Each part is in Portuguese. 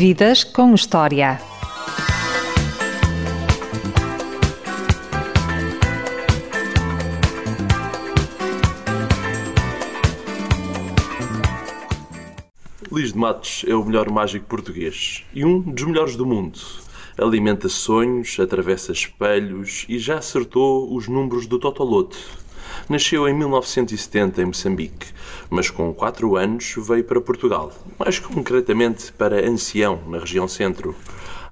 Vidas com História. Luís de Matos é o melhor mágico português e um dos melhores do mundo. Alimenta sonhos, atravessa espelhos e já acertou os números do Totoloto. Nasceu em 1970 em Moçambique, mas com 4 anos veio para Portugal, mais concretamente para Ancião, na região centro.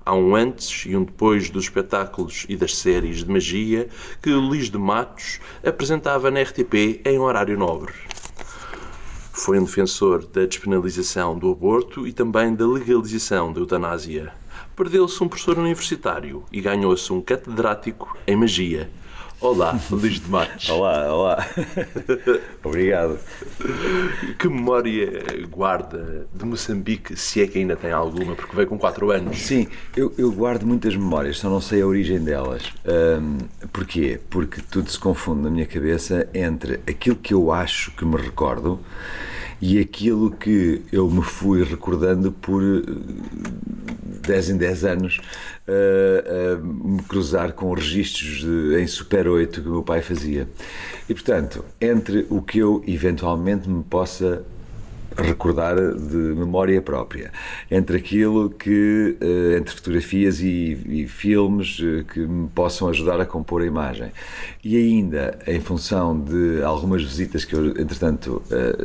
Há um antes e um depois dos espetáculos e das séries de magia que Luís de Matos apresentava na RTP em horário nobre. Foi um defensor da despenalização do aborto e também da legalização da eutanásia. Perdeu-se um professor universitário e ganhou-se um catedrático em magia. Olá, Luís de Matos. Olá, olá. Obrigado. Que memória guarda de Moçambique, se é que ainda tem alguma, porque veio com 4 anos? Sim, eu, eu, guardo muitas memórias, só não sei a origem delas. Um, porquê? Porque tudo se confunde na minha cabeça entre aquilo que eu acho que me recordo e aquilo que eu me fui recordando por 10 em 10 anos uh, me cruzar com registros de, em Super 8 que o meu pai fazia. E portanto, entre o que eu eventualmente me possa recordar de memória própria entre aquilo que entre fotografias e, e, filmes que me possam ajudar a compor a imagem e ainda em função de algumas visitas que eu entretanto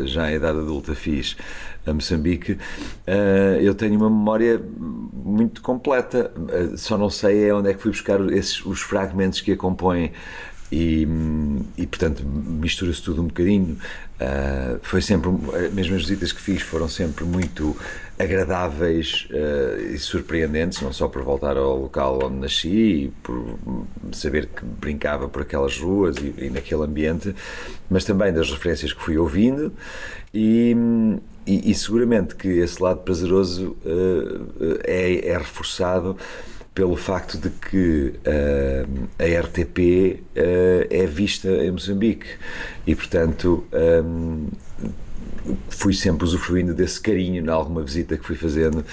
já em idade adulta fiz a Moçambique, uh, eu tenho uma memória muito completa. Uh, só não sei é onde é que fui buscar esses, os fragmentos que a compõem. E, e portanto mistura-se tudo um bocadinho. Uh, foi sempre, mesmo as visitas que fiz foram sempre muito agradáveis uh, e surpreendentes, não só por voltar ao local onde nasci e por saber que brincava por aquelas ruas e, e naquele ambiente, mas também das referências que fui ouvindo e, e, e, seguramente que esse lado prazeroso uh, é, é, reforçado pelo facto de que uh, a RTP uh, é vista em Moçambique. E, portanto, um, fui sempre usufruindo desse carinho em alguma visita que fui fazendo.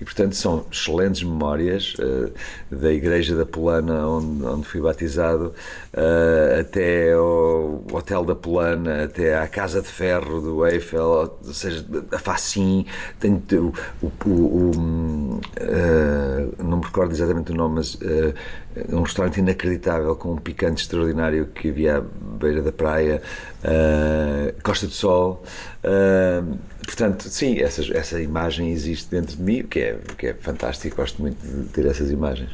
E portanto são excelentes memórias uh, da igreja da Polana onde, onde fui batizado uh, até ao hotel da Polana até à casa de ferro do Eiffel ou seja, a Facim. Tenho o, o, o, uh, não me recordo exatamente o nome mas um restaurante inacreditável com um picante extraordinário que havia à beira da praia Costa do Sol Uh, portanto, sim, essa, essa imagem existe dentro de mim, o que é, o que é fantástico, gosto muito de ter essas imagens.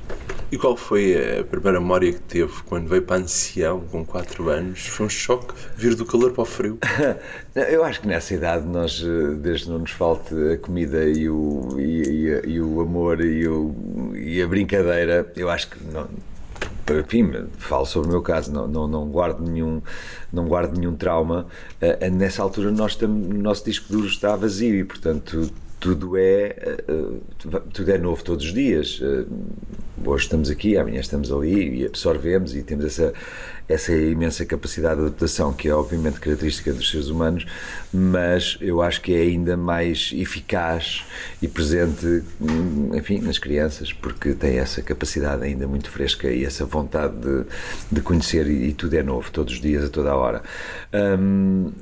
E qual foi a primeira memória que teve quando veio para ancião com 4 anos? Foi um choque vir do calor para o frio? eu acho que nessa idade nós, eh, desde não nos falte a comida e o, e, e, e o amor e, o, e a brincadeira, eu acho que não, enfim, falo sobre o meu caso, não, não, não, guardo, nenhum, não guardo nenhum trauma. Uh, nessa altura, nós o nosso disco duro está vazio e, portanto, tudo é, uh, tudo é novo todos os dias. Hoje estamos aqui, amanhã estamos ali e absorvemos e temos essa, essa imensa capacidade de adaptação que é obviamente característica dos seres humanos, mas eu acho que é ainda mais eficaz e presente, hum, enfim, nas crianças, porque tem essa capacidade ainda muito fresca e essa vontade de, de conhecer e, e, tudo é novo, todos os dias, a toda a hora. Um,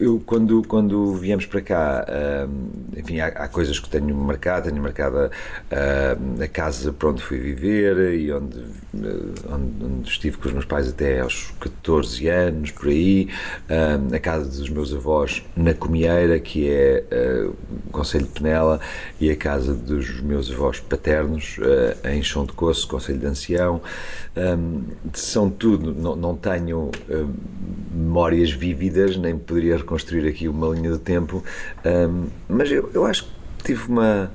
eu, quando, quando viemos para cá, um, enfim, há, há, coisas que tenho marcado, tenho marcada uh, a casa para onde fui viver e onde, onde, onde estive com os meus pais até aos 14 anos, por aí, uh, a casa dos meus avós na Comieira, que é uh, o Conselho de Penela, e a casa dos meus avós paternos uh, em Chão de Coço, Conselho de Ancião. Um, são tudo, não, não tenho memórias vívidas, nem poderia reconstruir aqui uma linha de tempo, um, mas eu, eu acho que tive uma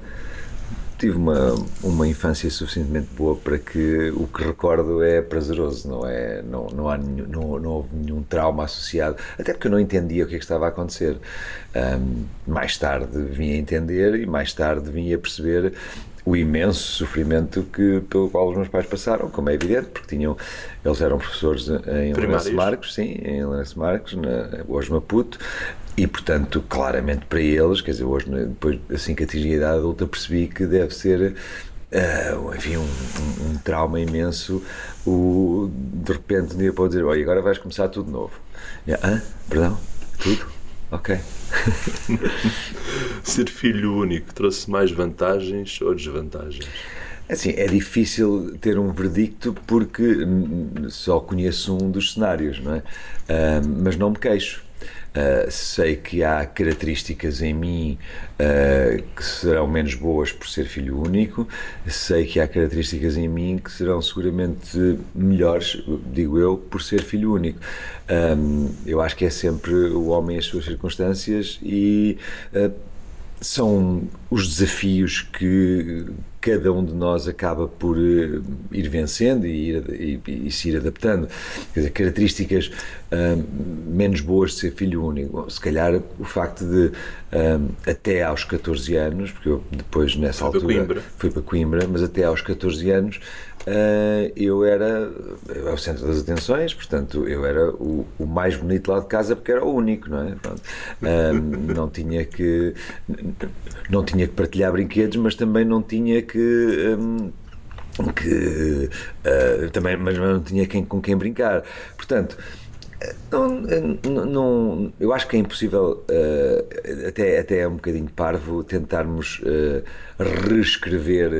tive uma, uma infância suficientemente boa para que o que recordo é prazeroso, não é? Não, não, há nenhum, não, não houve nenhum trauma associado, até porque eu não entendia o que, é que estava a acontecer. Um, mais tarde vim a entender e mais tarde vim a perceber o imenso sofrimento que, pelo qual os meus pais passaram, como é evidente, porque tinham, eles eram professores em Lourenço Marcos, sim, em Lourenço Marcos, na, hoje Maputo, e portanto, claramente para eles, quer dizer, hoje, depois, assim que atingi a idade adulta, percebi que deve ser Uh, enfim, um, um, um, trauma imenso. O, de repente, um dia pode dizer: Olha, agora vais começar tudo novo. E, ah, perdão? Tudo? Ok. Ser filho único trouxe mais vantagens ou desvantagens? Assim, é difícil ter um verdicto porque só conheço um dos cenários, não é? Uh, mas não me queixo. Uh, sei que há características em mim uh, que serão menos boas por ser filho único, sei que há características em mim que serão seguramente melhores, digo eu, por ser filho único. Um, eu acho que é sempre o homem e as suas circunstâncias e. Uh, são os desafios que cada um de nós acaba por uh, ir vencendo e, ir, e, e, se ir adaptando. Quer dizer, características uh, menos boas de ser filho único. Se calhar o facto de, uh, até aos 14 anos, porque eu depois nessa Foi altura para fui para Coimbra, mas até aos 14 anos Uh, eu era eu o centro das atenções, portanto eu era o, o, mais bonito lá de casa porque era o único, não é? Uh, não tinha que não tinha que partilhar brinquedos, mas também não tinha que um, que uh, também mas não tinha quem, com quem brincar. Portanto, não, não, eu acho que é impossível, uh, até, até é um bocadinho parvo, tentarmos uh, reescrever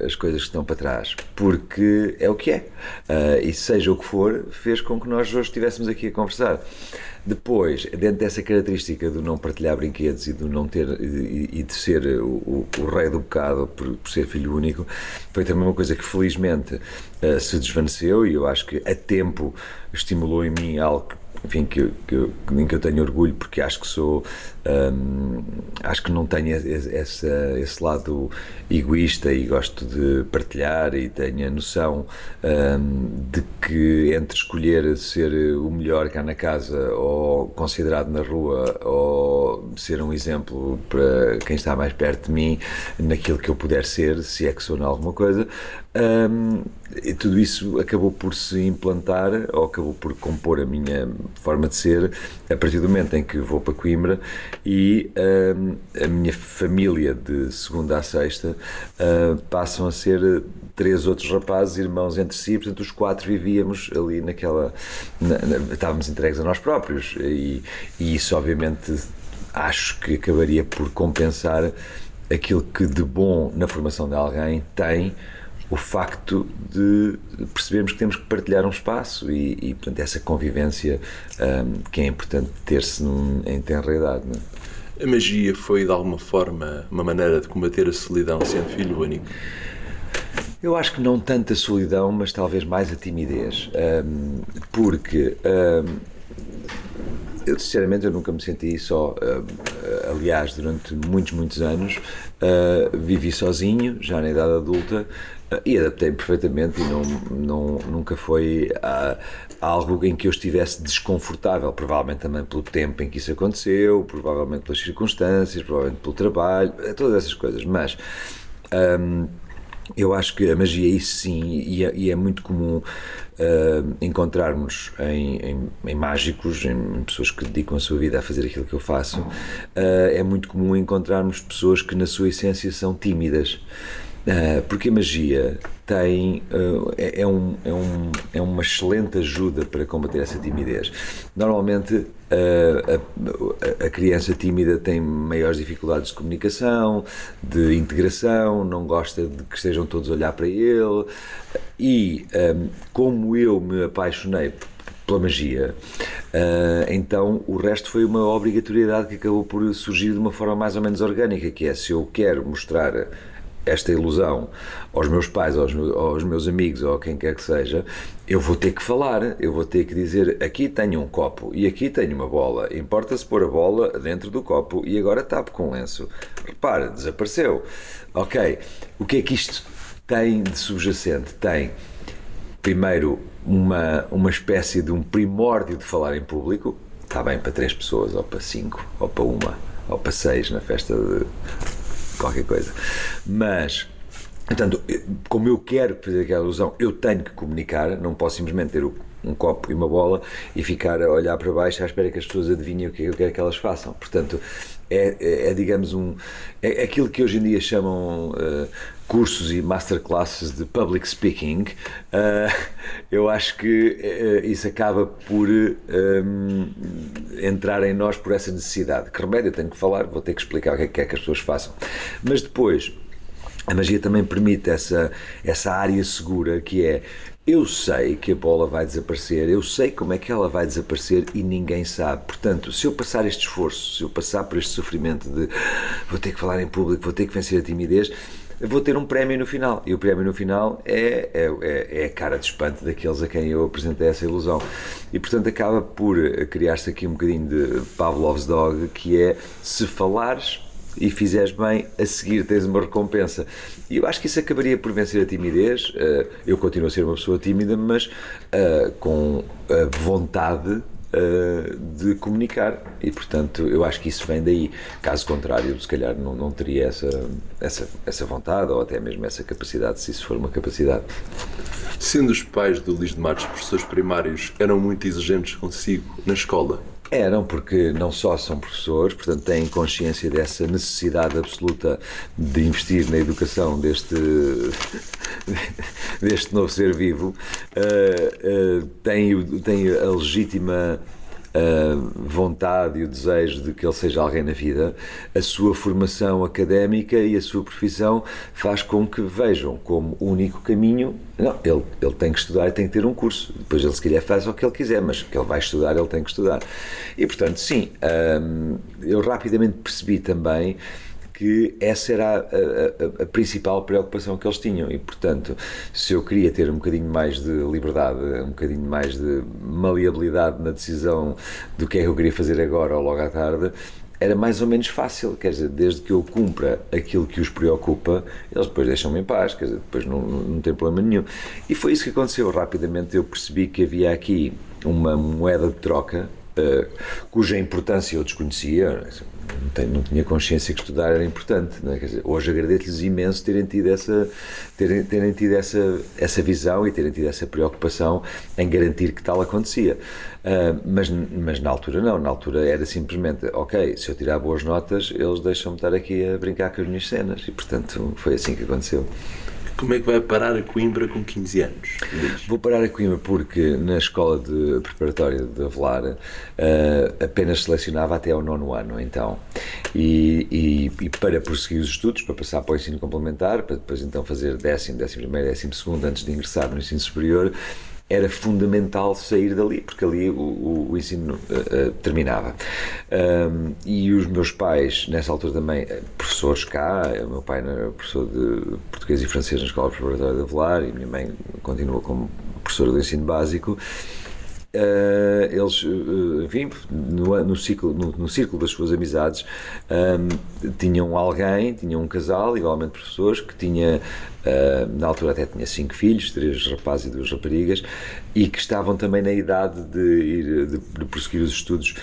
eh, as coisas que estão para trás, porque é o que é. Uh, e seja o que for, fez com que nós hoje estivéssemos aqui a conversar. Depois, dentro dessa característica do não partilhar brinquedos e do não ter e, e de ser o, o, o, rei do bocado por, por, ser filho único, foi também uma coisa que felizmente uh, se desvaneceu e eu acho que a tempo estimulou em mim algo enfim, que, que, em que eu tenho orgulho porque acho que sou acho que não tenho esse, esse lado egoísta e gosto de partilhar e tenho a noção de que entre escolher ser o melhor cá na casa ou considerado na rua ou ser um exemplo para quem está mais perto de mim naquilo que eu puder ser, se é que sou em alguma coisa, e tudo isso acabou por se implantar ou acabou por compor a minha forma de ser a partir do momento em que vou para Coimbra e um, a minha família de segunda a sexta uh, passam a ser três outros rapazes, irmãos entre si, portanto os quatro vivíamos ali naquela. Na, na, estávamos entregues a nós próprios e, e isso obviamente acho que acabaria por compensar aquilo que de bom na formação de alguém tem o facto de percebermos que temos que partilhar um espaço e, e portanto, essa convivência um, que é importante ter-se em tenra idade. É? A magia foi, de alguma forma, uma maneira de combater a solidão sendo filho único? Eu acho que não tanto a solidão, mas talvez mais a timidez. Um, porque, um, eu sinceramente eu nunca me senti só. aliás, durante muitos, muitos anos, uh, vivi sozinho, já na idade adulta, e adaptei perfeitamente e não, não, nunca foi uh, algo em que eu estivesse desconfortável, provavelmente também pelo tempo em que isso aconteceu, provavelmente pelas circunstâncias, provavelmente pelo trabalho, eh, todas essas coisas, mas um, eu acho que a magia, isso sim, e é, e é muito comum uh, encontrarmos em, em, em, mágicos, em pessoas que dedicam a sua vida a fazer aquilo que eu faço, uh, é muito comum encontrarmos pessoas que, na sua essência, são tímidas. Uh, porque a magia tem uh, é, é, um, é, um, é uma excelente ajuda para combater essa timidez. Normalmente uh, a, a, criança tímida tem maiores dificuldades de comunicação, de integração, não gosta de que estejam todos a olhar para ele e como eu me apaixonei pela magia. Uh, então o resto foi uma obrigatoriedade que acabou por surgir de uma forma mais ou menos orgânica, que é se eu quero mostrar esta ilusão aos meus pais, aos meus, aos meus, amigos ou a quem quer que seja, eu vou ter que falar, eu vou ter que dizer aqui tenho um copo e aqui tenho uma bola. Importa-se pôr a bola dentro do copo e agora tapo com lenço. Repara, desapareceu. Ok, o que é que isto tem de subjacente? Tem, primeiro, uma, uma espécie de um primórdio de falar em público. Está bem para três pessoas, ou para cinco, ou para uma, ou para seis na festa de qualquer coisa. Mas, portanto, como eu quero fazer aquela ilusão, eu tenho que comunicar, não posso simplesmente ter o um copo e uma bola e ficar a olhar para baixo à espera que as pessoas adivinhem o que eu quero que elas façam. Portanto, é, é, é digamos, um, é aquilo que hoje em dia chamam uh, cursos e masterclasses de public speaking. Uh, eu acho que uh, isso acaba por entrar em nós por essa necessidade. Que remédio eu tenho que falar, vou ter que explicar o que é que, é que as pessoas façam. Mas depois. A magia também permite essa, essa área segura que é eu sei que a bola vai desaparecer, eu sei como é que ela vai desaparecer e ninguém sabe. Portanto, se eu passar este esforço, se eu passar por este sofrimento de vou ter que falar em público, vou ter que vencer a timidez, vou ter um prémio no final. E o prémio no final é, é, é, é a cara de espanto daqueles a quem eu apresentei essa ilusão. E portanto acaba por criar-se aqui um bocadinho de Pavlov's Dog, que é se falares e fizeres bem, a seguir tens uma recompensa. E eu acho que isso acabaria por vencer a timidez. Eh, eu continuo a ser uma pessoa tímida, mas uh, com a vontade uh, de comunicar. E, portanto, eu acho que isso vem daí. Caso contrário, se calhar não, não teria essa, essa, essa vontade ou até mesmo essa capacidade, se isso for uma capacidade. Sendo os pais do Luís de Matos professores primários, eram muito exigentes consigo na escola? Eram, porque não só são professores, portanto têm consciência dessa necessidade absoluta de investir na educação deste, deste novo ser vivo, uh, uh, têm, têm a legítima vontade e o desejo de que ele seja alguém na vida, a sua formação académica e a sua profissão faz com que vejam como único caminho. Não, ele, ele tem que estudar e tem que ter um curso. Depois ele, se quiser, faz o que ele quiser, mas que ele vai estudar, ele tem que estudar. E, portanto, sim, hum, eu rapidamente percebi também que essa era a, a, a, principal preocupação que eles tinham e, portanto, se eu queria ter um bocadinho mais de liberdade, um bocadinho mais de maleabilidade na decisão do que é que eu queria fazer agora ou logo à tarde, era mais ou menos fácil, quer dizer, desde que eu cumpra aquilo que os preocupa, eles depois deixam-me em paz, quer dizer, depois não, não tem problema nenhum. E foi isso que aconteceu. Rapidamente eu percebi que havia aqui uma moeda de troca uh, cuja importância eu desconhecia, não, não, tinha consciência que estudar era importante. É? Dizer, hoje agradeço-lhes imenso terem tido, essa, terem, terem tido essa, essa visão e terem tido essa preocupação em garantir que tal acontecia. Uh, mas, mas na altura não, na altura era simplesmente, ok, se eu tirar boas notas, eles deixam-me estar aqui a brincar com as minhas cenas e portanto foi assim que aconteceu. Como é que vai parar a Coimbra com 15 anos? Vou parar a Coimbra porque na escola de preparatória de Avelar uh, apenas selecionava até ao nono ano, então. E, e, e, para prosseguir os estudos, para passar para o ensino complementar, para depois então fazer décimo, décimo primeiro, décimo segundo, antes de ingressar no ensino superior, era fundamental sair dali, porque ali o, o, o ensino uh, uh, terminava. Um, e os meus pais, nessa altura também, eh, professores cá, o meu pai era professor de português e francês na Escola Preparatória de Avelar, e minha mãe continua como professora do ensino básico. Uh, eles, uh, enfim, no, no, ciclo, no, no, círculo das suas amizades, um, tinham alguém, tinham um casal, igualmente professores, que tinha, uh, na altura até tinha cinco filhos, três rapazes e duas raparigas, e que estavam também na idade de ir, de, de prosseguir os estudos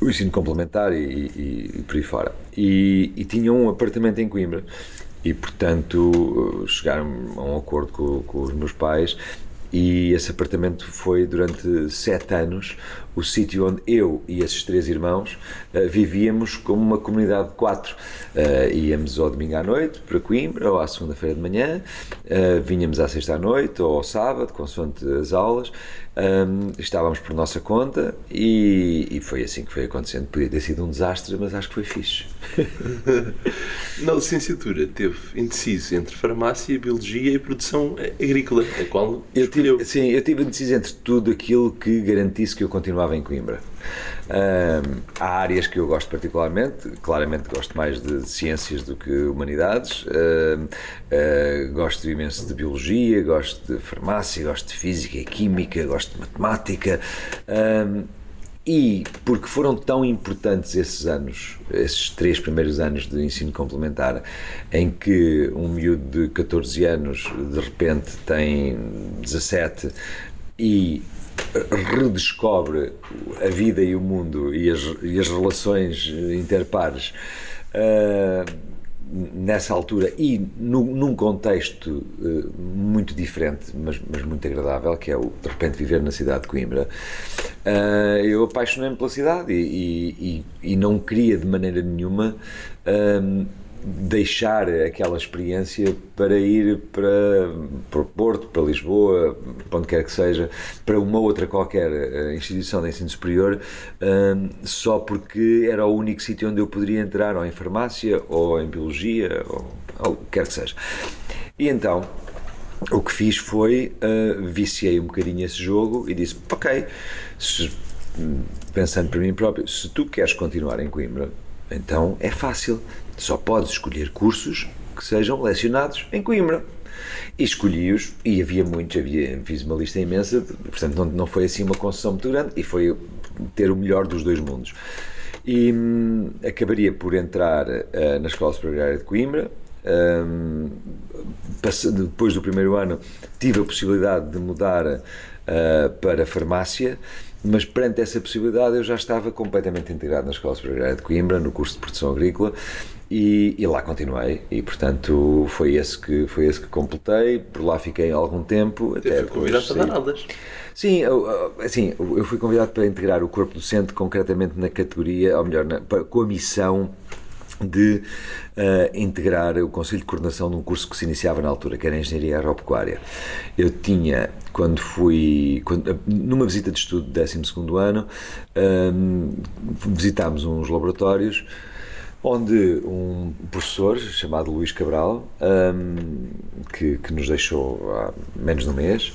o ensino complementar e, e, e, por aí fora. E, e tinham um apartamento em Coimbra e, portanto, chegaram a um acordo com, com os meus pais e esse apartamento foi durante sete anos o sítio onde eu e esses três irmãos uh, vivíamos como uma comunidade de quatro. Uh, íamos ao domingo à noite para Coimbra, ou à segunda-feira de manhã, uh, vinhamos à sexta à noite, ou ao sábado, consoante as aulas, um, estávamos por nossa conta e, e, foi assim que foi acontecendo. Podia ter sido um desastre, mas acho que foi fixe. Na licenciatura teve indeciso entre farmácia, biologia e produção agrícola, a qual eu tive, Sim, eu tive indeciso entre tudo aquilo que garantisse que eu em Coimbra. Um, há áreas que eu gosto particularmente, claramente gosto mais de ciências do que humanidades, uh, uh, gosto imenso de biologia, gosto de farmácia, gosto de física e química, gosto de matemática. Um, e porque foram tão importantes esses anos, esses três primeiros anos de ensino complementar, em que um miúdo de 14 anos de repente tem 17 e redescobre a vida e o mundo e as, e as relações interpares uh, nessa altura e no, num contexto uh, muito diferente, mas, mas, muito agradável, que é o de repente viver na cidade de Coimbra, uh, eu apaixonei-me pela cidade e, e, e, não queria de maneira nenhuma deixar aquela experiência para ir para, para Porto, para Lisboa, para onde quer que seja, para uma outra qualquer eh, instituição de ensino superior, um, só porque era o único sítio onde eu poderia entrar, ou em farmácia, ou em biologia, ou, ou quer que seja. E então, o que fiz foi uh, viciei um bocadinho esse jogo e disse: Ok, se, pensando para mim próprio, se tu queres continuar em Coimbra, então é fácil só podes escolher cursos que sejam lecionados em Coimbra. E escolhi-os, e havia muitos, havia, fiz uma lista imensa, portanto não, não foi assim uma concessão muito grande, e foi ter o melhor dos dois mundos. E hum, acabaria por entrar uh, na Escola Superior de Coimbra. Um, depois do primeiro ano, tive a possibilidade de mudar uh, para farmácia mas perante essa possibilidade eu já estava completamente integrado na Escola Superior de Coimbra, no curso de Produção Agrícola, e, e, lá continuei. E portanto foi esse que foi esse que completei. Por lá fiquei algum tempo até fui convidado para dar sim eu, assim eu fui convidado para integrar o corpo docente concretamente na categoria ou melhor na, com a missão de uh, integrar o Conselho de Coordenação de um curso que se iniciava na altura, que era Engenharia Agropecuária. Eu tinha, quando fui, quando, numa visita de estudo do 12 ano, um, ehm, visitámos uns laboratórios onde um professor chamado Luís Cabral, um, que, que, nos deixou há menos de um mês,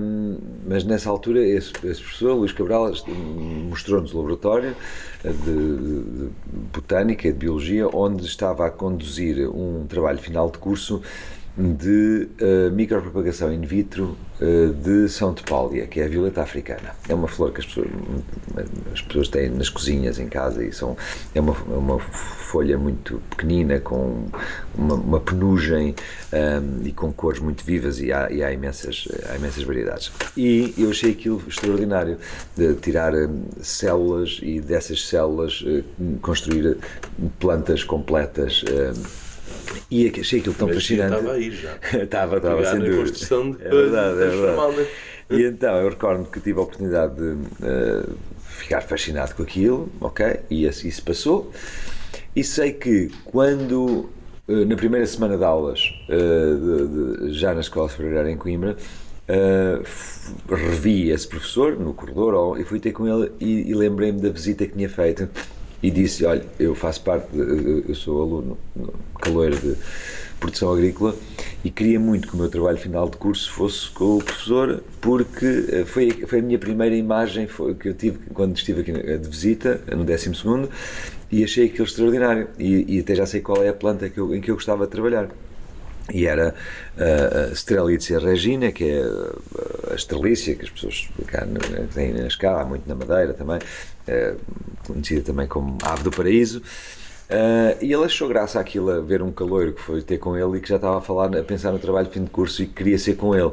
um, mas nessa altura esse, esse professor, Luís Cabral, mostrou-nos o laboratório de, de botânica e de biologia, onde estava a conduzir um trabalho final de curso de uh, micropropagação in vitro uh, de São Tepália, que é a violeta africana. É uma flor que as pessoas, as pessoas têm nas cozinhas em casa e são, é uma, é uma folha muito pequenina, com uma, uma penugem um, ehm, e com cores muito vivas e há, e há, imensas, há imensas variedades. E eu achei aquilo extraordinário, de tirar um, células e dessas células uh, construir plantas completas e achei aquilo tão fascinante. Estava aí já. estava, estava, sem dúvida. construção de é verdade, é verdade. E então eu recordo que tive a oportunidade de uh, ficar fascinado com aquilo, ok? E assim se passou. E sei que quando, uh, na primeira semana de aulas, uh, de, de, já na Escola Superior em Coimbra, revi esse professor no corredor e fui ter com ele e, e lembrei-me da visita que tinha feito e disse: Olha, eu faço parte, eu sou aluno caloeiro de produção agrícola e queria muito que o meu trabalho final de curso fosse com o professor, porque eh, foi, foi a minha primeira imagem que eu tive quando estive aqui de visita, no 12 e achei aquilo extraordinário. E, e, até já sei qual é a planta que eu, em que eu gostava de trabalhar. E era a Strelitzia regina, que é a estrelícia que as pessoas cá têm na escala, há muito na Madeira também, conhecida também como Ave do Paraíso. Uh, e ele achou graça aquilo a ver um caloiro que foi ter com ele e que já estava a falar, a pensar no trabalho de fim de curso e que queria ser com ele.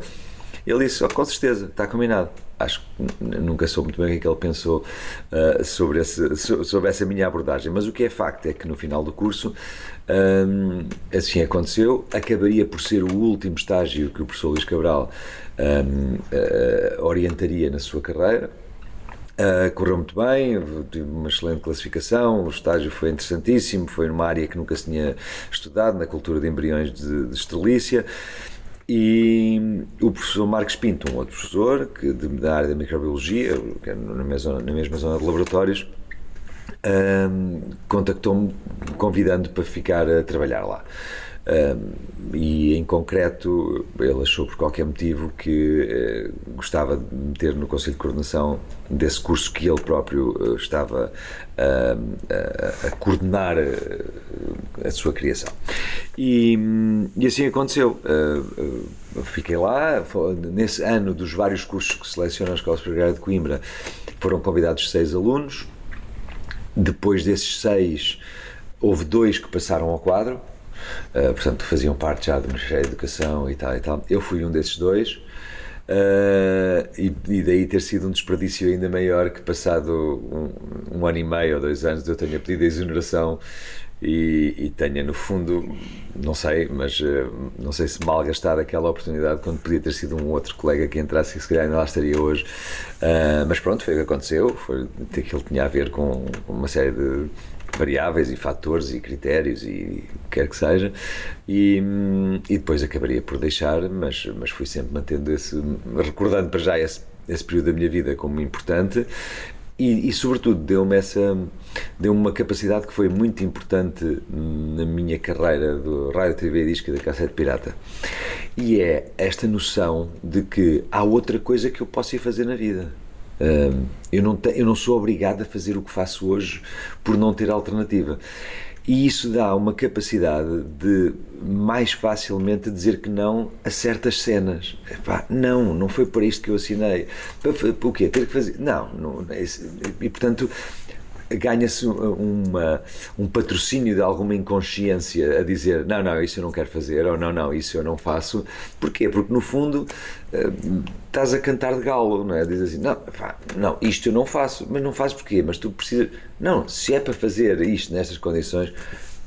Ele disse: oh, com certeza, está combinado. Acho que nunca soube muito bem o que, é ele pensou uh, sobre, esse, sobre essa minha abordagem, mas o que é facto é que no final do curso um, assim aconteceu. Acabaria por ser o último estágio que o professor Luís Cabral um, uh, orientaria na sua carreira Uh, correu muito bem, tive uma excelente classificação, o estágio foi interessantíssimo, foi numa área que nunca se tinha estudado, na cultura de embriões de, de estrelícia. E o professor Marcos Pinto, um outro professor que, de, da área da microbiologia, que é na, mesma, na mesma zona de laboratórios, um, contactou-me convidando para ficar a trabalhar lá. E em concreto ele achou por qualquer motivo que uh, gostava de meter no Conselho de Coordenação desse curso que ele próprio uh, estava uh, a coordenar eh, a sua criação. E, e assim aconteceu. fiquei lá, nesse ano dos vários cursos que selecionam a Escola Superior de Coimbra, foram convidados seis alunos. Depois desses seis, houve dois que passaram ao quadro uh, portanto faziam parte já do Ministério da Educação e tal e tal. Eu fui um desses dois. Uh, e, e, daí ter sido um desperdício ainda maior que passado um, um, ano e meio ou dois anos eu tenha pedido a exoneração e, e tenha no fundo, não sei, mas uh, não sei se mal gastar aquela oportunidade quando podia ter sido um outro colega que entrasse e se calhar ainda lá estaria hoje. Uh, mas pronto, foi o que aconteceu, foi que ele tinha a ver com uma série de variáveis e fatores e critérios e quer que seja e, e depois acabaria por deixar mas, mas fui sempre mantendo esse recordando para já esse, esse período da minha vida como importante. E, e, sobretudo deu-me essa deu uma capacidade que foi muito importante na minha carreira do rádio, TV e disco da Cassete Pirata. E é esta noção de que há outra coisa que eu posso ir fazer na vida eu, não te, eu não sou obrigado a fazer o que faço hoje por não ter alternativa. E isso dá uma capacidade de mais facilmente dizer que não a certas cenas. Epá, não, não foi para isto que eu assinei. O quê? Ter que fazer. Não, não e portanto ganha-se uma, um patrocínio de alguma inconsciência a dizer não, não, isso eu não quero fazer, ou não, não, isso eu não faço. Porquê? Porque no fundo eh, estás a cantar de galo, não é? Dizes assim, não, pá, não, isto eu não faço, mas não fazes porquê? Mas tu precisas, não, se é para fazer isto nestas condições,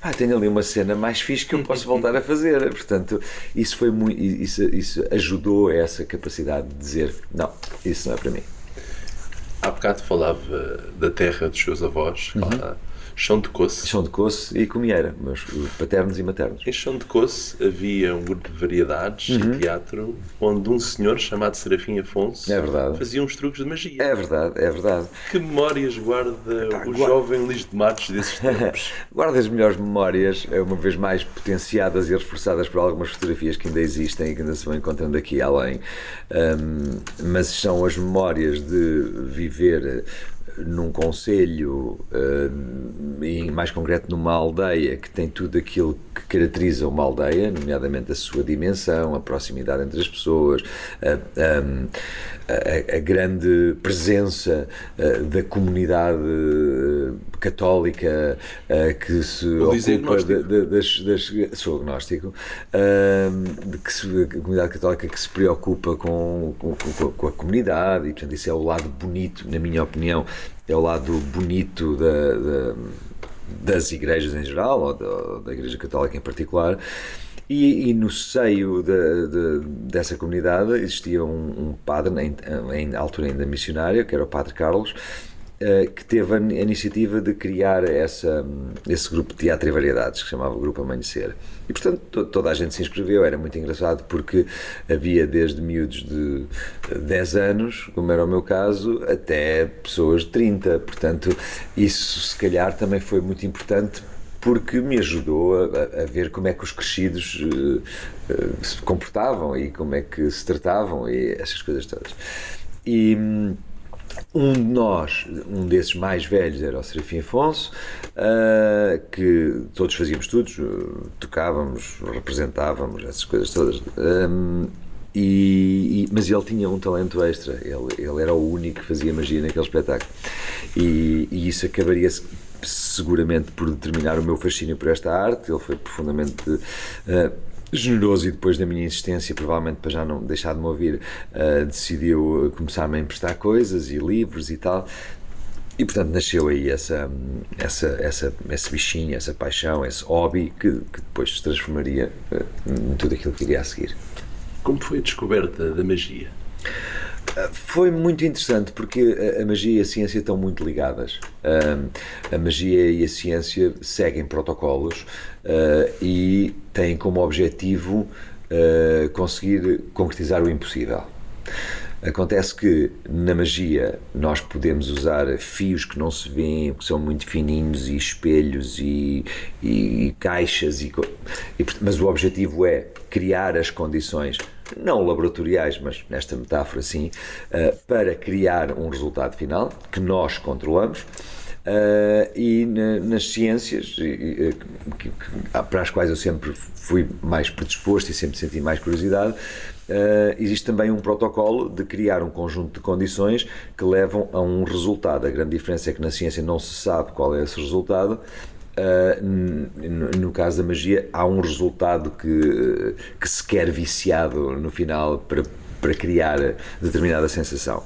ah, tenho ali uma cena mais fixe que eu posso voltar a fazer. Portanto, isso foi muito, isso, isso ajudou a essa capacidade de dizer, não, isso não é para mim. Há bocado falava da terra dos seus avós, uhum. Chão de Coce. Chão de Coce e Comieira, meus paternos e maternos. Em Chão de Coce havia um grupo de variedades uhum. e teatro onde um senhor chamado Serafim Afonso é fazia uns truques de magia. É verdade, é verdade. Que memórias guarda tá, o guarda. jovem Luís de Matos desses tempos? guarda as melhores memórias, é uma vez mais potenciadas e reforçadas por algumas fotografias que ainda existem e que ainda se vão encontrando aqui além. Um, mas são as memórias de viver num conselho, uh, e mais concreto numa aldeia que tem tudo aquilo que caracteriza uma aldeia, nomeadamente a sua dimensão, a proximidade entre as pessoas, a, a grande presença uh, da comunidade católica uh, que se ocupa de, de, das, das, sou agnóstico de que se, a comunidade católica que se preocupa com, com, com, com a comunidade e portanto isso é o lado bonito na minha opinião é o lado bonito da, da, das igrejas em geral, ou da, da Igreja Católica em particular. E, e, no seio de, de, dessa comunidade existia um, um padre, em, em altura ainda missionário, que era o Padre Carlos, eh, que teve a iniciativa de criar essa, esse grupo de teatro e variedades, que chamava Grupo Amanhecer. E, portanto, toda a gente se inscreveu, era muito engraçado porque havia desde miúdos de 10 anos, como era o meu caso, até pessoas de 30. Portanto, isso se calhar também foi muito importante porque me ajudou a, a, ver como é que os crescidos uh, uh, se comportavam e como é que se tratavam e essas coisas todas. E hum, um de nós, um desses mais velhos, era o Serafim Afonso, uh, que todos fazíamos tudo, tocávamos, representávamos, essas coisas todas. Um, e, e, mas ele tinha um talento extra, ele, ele era o único que fazia magia naquele espetáculo. E, e isso acabaria seguramente por determinar o meu fascínio por esta arte. Ele foi profundamente. Uh, generoso e depois da minha insistência, provavelmente para já não deixar de me ouvir, uh, decidiu começar-me a emprestar coisas e livros e tal. E portanto nasceu aí essa, essa, essa, esse bichinho, essa paixão, esse hobby que, que depois se transformaria em tudo aquilo que iria a seguir. Como foi a descoberta da magia? Foi muito interessante porque a magia e a ciência estão muito ligadas. A magia e a ciência seguem protocolos ah, e têm como objetivo ah, conseguir concretizar o impossível. Acontece que na magia nós podemos usar fios que não se veem, que são muito fininhos, e espelhos e, e, e caixas, e, mas o objetivo é criar as condições não laboratoriais, mas nesta metáfora sim, uh, para criar um resultado final que nós controlamos. Uh, e na, nas ciências, que, que, para as quais eu sempre fui mais predisposto e sempre senti mais curiosidade, Uh, existe também um protocolo de criar um conjunto de condições que levam a um resultado. A grande diferença é que na ciência não se sabe qual é esse resultado Uh, no, caso da magia, há um resultado que, que se quer viciado no final para, para criar determinada sensação.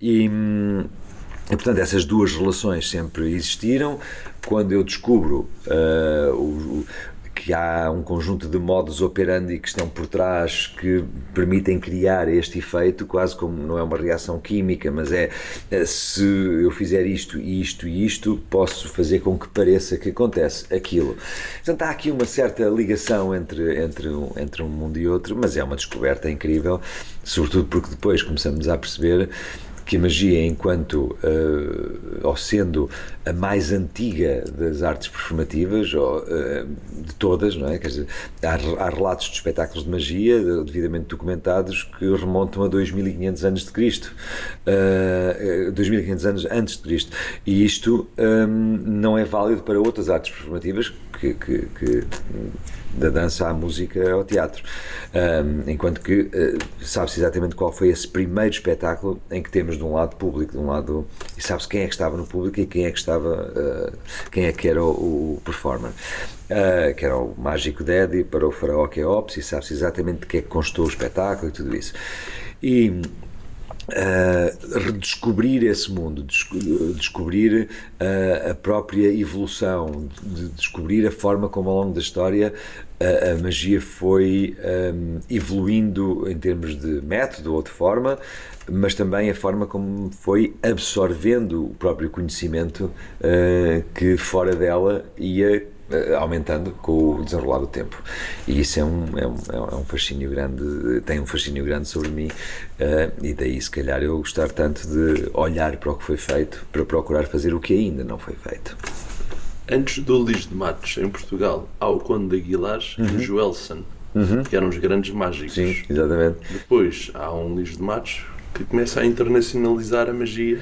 E, E, portanto, essas duas relações sempre existiram. Quando eu descubro uh, o, que há um conjunto de modos operandi que estão por trás que permitem criar este efeito, quase como não é uma reação química, mas é se eu fizer isto, isto e isto, posso fazer com que pareça que acontece aquilo. Portanto, há aqui uma certa ligação entre, entre, entre um mundo e outro, mas é uma descoberta incrível, sobretudo porque depois começamos a perceber que a magia, enquanto uh, ou sendo a mais antiga das artes performativas, ou, uh, de todas, não é? Quer dizer, há, há, relatos de espetáculos de magia devidamente documentados que remontam a 2500 anos de Cristo, uh, 2500 anos antes de Cristo, e isto um, não é válido para outras artes performativas que, que, que da dança à música ao teatro. Um, enquanto que uh, sabe-se exatamente qual foi esse primeiro espetáculo em que temos de um lado público, de um lado. e sabe-se quem é que estava no público e quem é que estava. Uh, quem é que era o, o performer. Uh, que era o Mágico Daddy para o Faraó Keops, e sabe-se exatamente de que é que constou o espetáculo e tudo isso. E Uh, redescobrir esse mundo, descobrir uh, a própria evolução, de descobrir a forma como ao longo da história a, a magia foi um, evoluindo em termos de método ou de forma, mas também a forma como foi absorvendo o próprio conhecimento uh, que fora dela ia uh, aumentando com o desenrolar do tempo. E isso é um, é um, é um fascínio grande, tem um fascínio grande sobre mim, uh, e daí se calhar eu gostar tanto de olhar para o que foi feito, para procurar fazer o que ainda não foi feito. Antes do Lis de Matos, em Portugal, há o Conde de Aguilar uhum. e o Joelson, uhum. que eram os grandes mágicos. Sim, exatamente. Depois há um Lis de Matos que começa a internacionalizar a magia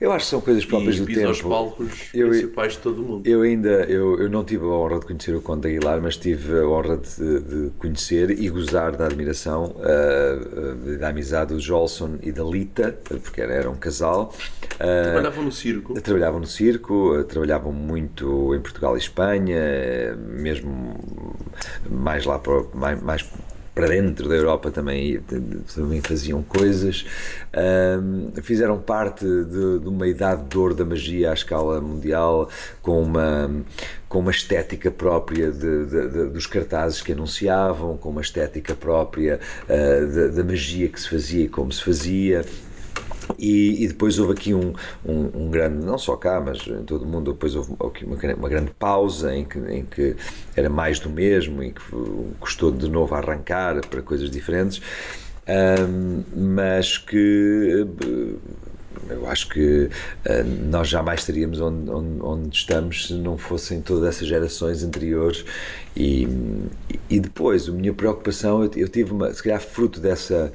eu acho que são coisas próprias do tempo. os palcos eu, principais de todo o mundo. Eu ainda, eu, eu não tive a honra de conhecer o Conde Aguilar, mas tive a honra de, de conhecer e gozar da admiração, uh, da amizade do Jolson e da Lita, porque era, era um casal. Uh, trabalhavam no circo? Trabalhavam no circo, trabalhavam muito em Portugal e Espanha, mesmo mais lá para, mais, mais para dentro da Europa também, também faziam coisas. Fizeram parte de, de, uma idade de ouro da magia à escala mundial, com uma, com uma estética própria de, de, dos cartazes que anunciavam, com uma estética própria uh, da magia que se fazia e como se fazia. E, e, depois houve aqui um, um, um, grande, não só cá, mas em todo o mundo, depois houve uma, uma grande pausa em que, em que era mais do mesmo, em que custou de novo arrancar para coisas diferentes, um, mas que eu acho que uh, nós jamais estaríamos onde, onde, onde, estamos se não fossem todas essas gerações anteriores. E, e depois a minha preocupação eu, eu tive uma, se calhar fruto dessa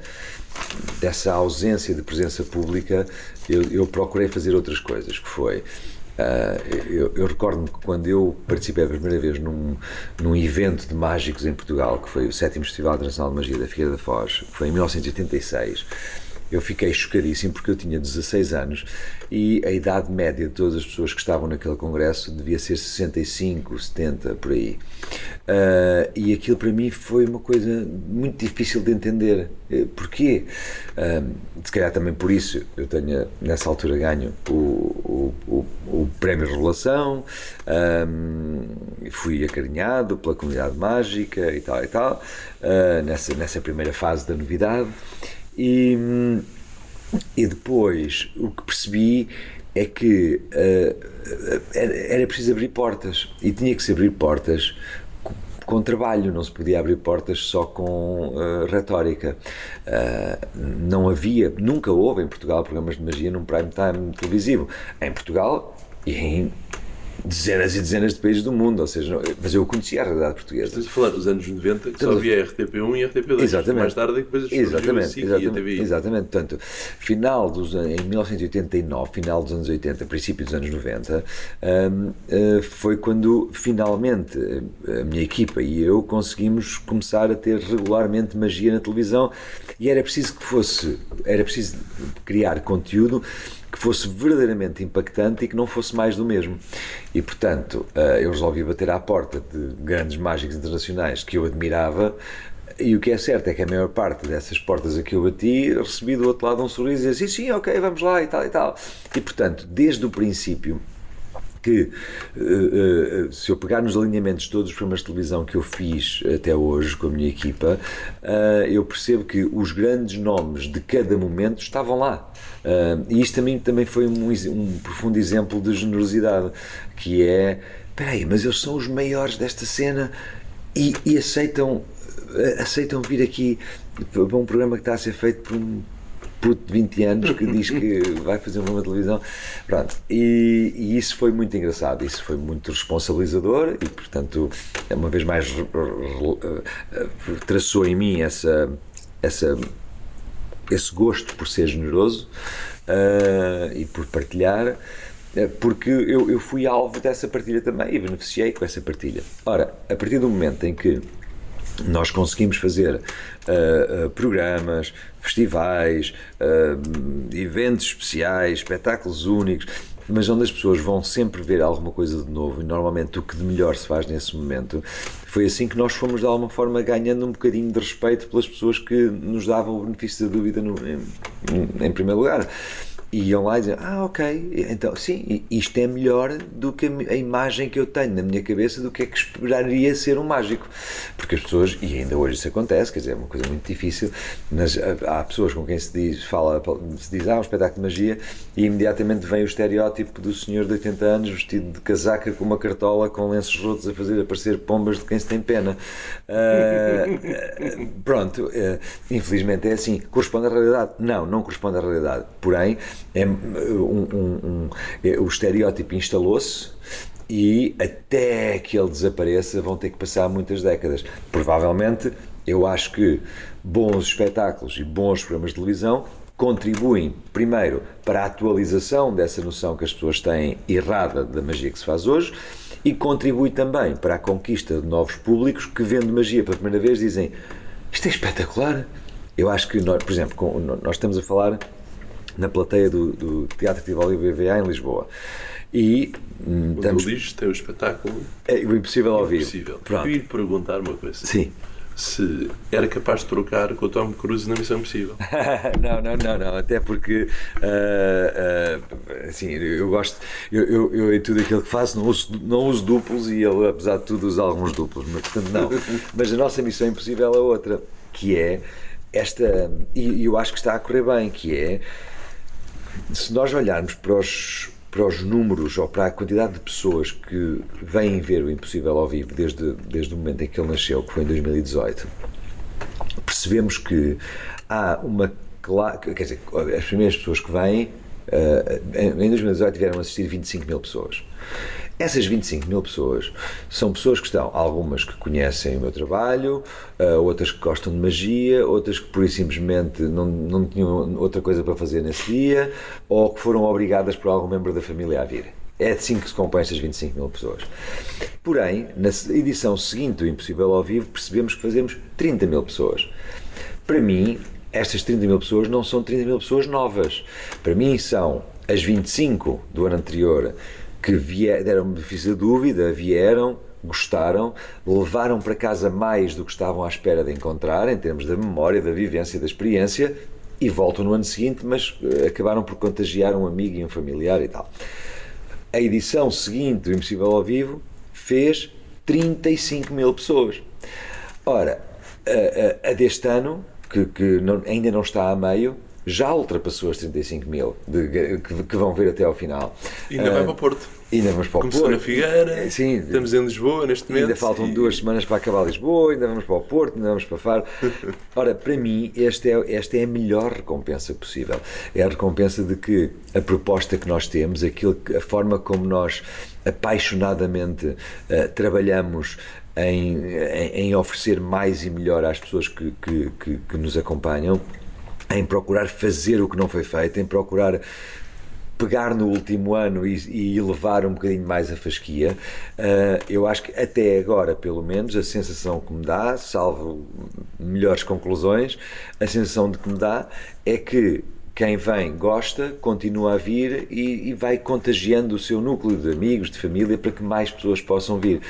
dessa ausência de presença pública, eu, eu procurei fazer outras coisas, que foi Uh, eu, eu recordo-me que quando eu participei a primeira vez num, num evento de mágicos em Portugal, que foi o 7 Festival Internacional de Magia da Figueira da Foz, que foi em 1986, eu fiquei chocadíssimo porque eu tinha 16 anos e a idade média de todas as pessoas que estavam naquele congresso devia ser 65, 70, por aí. Uh, e aquilo para mim foi uma coisa muito difícil de entender. Eh, porquê? Uh, se calhar também por isso eu tenho, nessa altura, ganho o, o, o, o Prémio Revelação, um, fui acarinhado pela comunidade mágica e tal e tal, uh, nessa, nessa primeira fase da novidade. E, e depois o que percebi é que uh, era preciso abrir portas e tinha que se abrir portas com trabalho, não se podia abrir portas só com uh, retórica. Uh, não havia, nunca houve em Portugal programas de magia num prime time televisivo. Em Portugal e em dezenas e dezenas de países do mundo, ou seja, mas eu conhecia a realidade portuguesa. Estás a falar dos anos 90, que só havia RTP1 e RTP2. Exatamente. Mais tarde, depois exatamente, exatamente, a TVI. Exatamente. Portanto, final dos, em 1989, final dos anos 80, princípio dos anos 90, um, uh, eh, foi quando finalmente a minha equipa e eu conseguimos começar a ter regularmente magia na televisão e era preciso que fosse, era preciso criar conteúdo que fosse verdadeiramente impactante e que não fosse mais do mesmo. E, portanto, eh, eu resolvi bater à porta de grandes mágicos internacionais que eu admirava e o que é certo é que a maior parte dessas portas a que eu bati, recebi do outro lado um sorriso e dizia, sim, sim, ok, vamos lá e tal e tal. E portanto, desde o princípio, que uh, uh, se eu pegar nos alinhamentos todos os programas de televisão que eu fiz até hoje com a minha equipa, uh, eu percebo que os grandes nomes de cada momento estavam lá. e isto também, também foi um, um profundo exemplo de generosidade, que é, espera aí, mas eles são os maiores desta cena e, e aceitam, aceitam vir aqui para um programa que está a ser feito por um puto de 20 anos que diz que vai fazer uma televisão. Pronto, e, e, isso foi muito engraçado, isso foi muito responsabilizador e, portanto, uma vez mais traçou em mim essa, essa, esse gosto por ser generoso uh, e por partilhar porque eu, eu fui alvo dessa partilha também e beneficiei com essa partilha. Ora, a partir do momento em que nós conseguimos fazer uh, uh, programas, festivais, uh, eventos especiais, espetáculos únicos, mas onde as pessoas vão sempre ver alguma coisa de novo e normalmente o que de melhor se faz nesse momento. Foi assim que nós fomos de alguma forma ganhando um bocadinho de respeito pelas pessoas que nos davam o benefício da dúvida no, em, em primeiro lugar e iam lá e diziam, ah, ok, então sim, isto é melhor do que a imagem que eu tenho na minha cabeça do que é que esperaria ser um mágico. Porque as pessoas, e ainda hoje isso acontece, quer dizer, é uma coisa muito difícil, mas há pessoas com quem se diz, fala, se diz, ah, um espetáculo de magia, e imediatamente vem o estereótipo do senhor de 80 anos vestido de casaca com uma cartola com lenços rotos a fazer aparecer pombas de quem se tem pena. Uh, pronto, uh, infelizmente é assim. Corresponde à realidade? Não, não corresponde à realidade. Porém, é, um, um, um, é, o estereótipo instalou-se e até que ele desapareça vão ter que passar muitas décadas. Provavelmente, eu acho que bons espetáculos e bons programas de televisão contribuem, primeiro, para a atualização dessa noção que as pessoas têm errada da magia que se faz hoje e contribui também para a conquista de novos públicos que, vendo magia pela primeira vez, dizem isto é espetacular. Eu acho que, nós, por exemplo, nós estamos a falar na plateia do, do Teatro Tivoli BVA em Lisboa. E hum, estamos... o tem o espetáculo é, o Impossível ao Vivo. Impossível. Pronto. Eu ia perguntar uma coisa. Sim. Se era capaz de trocar com o Tom Cruise na Missão Impossível. não, não, não, não. Até porque, uh, uh, assim, eu gosto, eu, eu, eu, em tudo aquilo que faço, não uso, não uso duplos e ele, apesar de tudo, usa alguns duplos, mas portanto, não. mas a nossa Missão Impossível é outra, que é esta, e eu acho que está a correr bem, que é se nós olharmos para os, para os números ou para a quantidade de pessoas que vêm ver o Impossível ao vivo desde, desde o momento em que ele nasceu, que foi em 2018, percebemos que há uma. Quer dizer, as primeiras pessoas que vêm, uh, em 2018 tiveram assistir 25 mil pessoas. Essas 25 mil pessoas são pessoas que estão, algumas que conhecem o meu trabalho, uh, outras que gostam de magia, outras que por e simplesmente não, não tinham outra coisa para fazer nesse dia, ou que foram obrigadas por algum membro da família a vir. É assim que se compõem estas 25 mil pessoas. Porém, na edição seguinte do Impossível ao Vivo, percebemos que fazemos 30 mil pessoas. Para mim, estas 30 mil pessoas não são 30 mil pessoas novas. Para mim, são as 25 do ano anterior que vier, deram benefício da dúvida, vieram, gostaram, levaram para casa mais do que estavam à espera de encontrar, em termos da memória, da vivência, da experiência, e voltam no ano seguinte, mas eh, acabaram por contagiar um amigo e um familiar e tal. A edição seguinte do Impossível ao Vivo fez 35 mil pessoas. Ora, a, a, a deste ano, que, que não, ainda não está a meio, já ultrapassou as 35 mil de, que, que, vão ver até ao final. Ainda uh, vai para o Porto. Ainda vamos para o Começou Porto. na Figueira, Sim, estamos em Lisboa neste momento. Ainda faltam e... duas semanas para acabar Lisboa, ainda vamos para o Porto, ainda vamos para Faro. Ora, para mim, esta é, esta é a melhor recompensa possível. É a recompensa de que a proposta que nós temos, aquilo, a forma como nós apaixonadamente uh, trabalhamos em, em, em, oferecer mais e melhor às pessoas que, que, que, que nos acompanham em procurar fazer o que não foi feito, em procurar pegar no último ano e, e elevar um bocadinho mais a fasquia. Uh, eu acho que até agora, pelo menos, a sensação que me dá, salvo melhores conclusões, a sensação de que me dá é que quem vem gosta, continua a vir e, e vai contagiando o seu núcleo de amigos, de família, para que mais pessoas possam vir.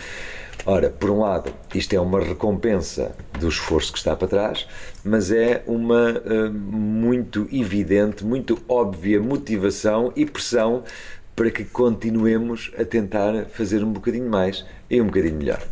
Ora, por um lado, isto é uma recompensa do esforço que está para trás, mas é uma uh, muito evidente, muito óbvia motivação e pressão para que continuemos a tentar fazer um bocadinho mais e um bocadinho melhor.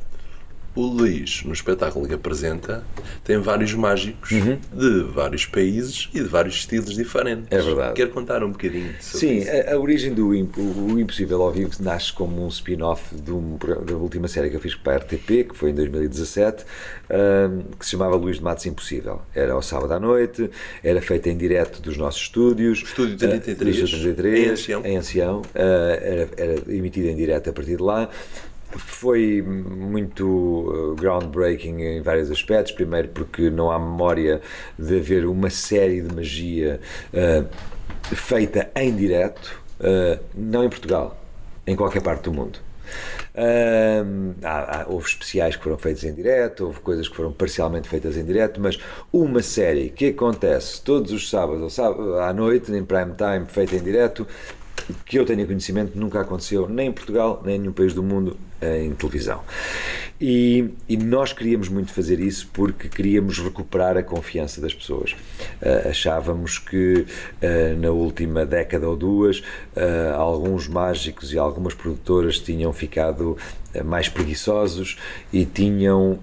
O Luís, no espetáculo que apresenta, tem vários mágicos uhum. de vários países e de vários estilos diferentes. É verdade. Quer contar um bocadinho sobre Sim, isso? A, a, origem do Imp, o Impossível ao Vivo nasce como um spin-off um, da última série que eu fiz para a RTP, que foi em 2017, um, que se chamava Luís de Matos Impossível. Era ao sábado à noite, era feita em direto dos nossos estúdios. Estúdio 33. Uh, 33 em Ancião. Em Ancião uh, era, era emitido em direto a partir de lá foi muito uh, groundbreaking em vários aspectos. Primeiro, porque não há memória de haver uma série de magia uh, feita em direto, uh, não em Portugal, em qualquer parte do mundo. Uh, há, há, houve especiais que foram feitos em direto, houve coisas que foram parcialmente feitas em direto, mas uma série que acontece todos os sábados ou sábado, à noite, em prime time, feita em direto, que eu tenha conhecimento, nunca aconteceu nem em Portugal, nem em nenhum país do mundo em televisão. E, e, nós queríamos muito fazer isso porque queríamos recuperar a confiança das pessoas. Uh, achávamos que uh, na última década ou duas, uh, alguns mágicos e algumas produtoras tinham ficado mais preguiçosos e tinham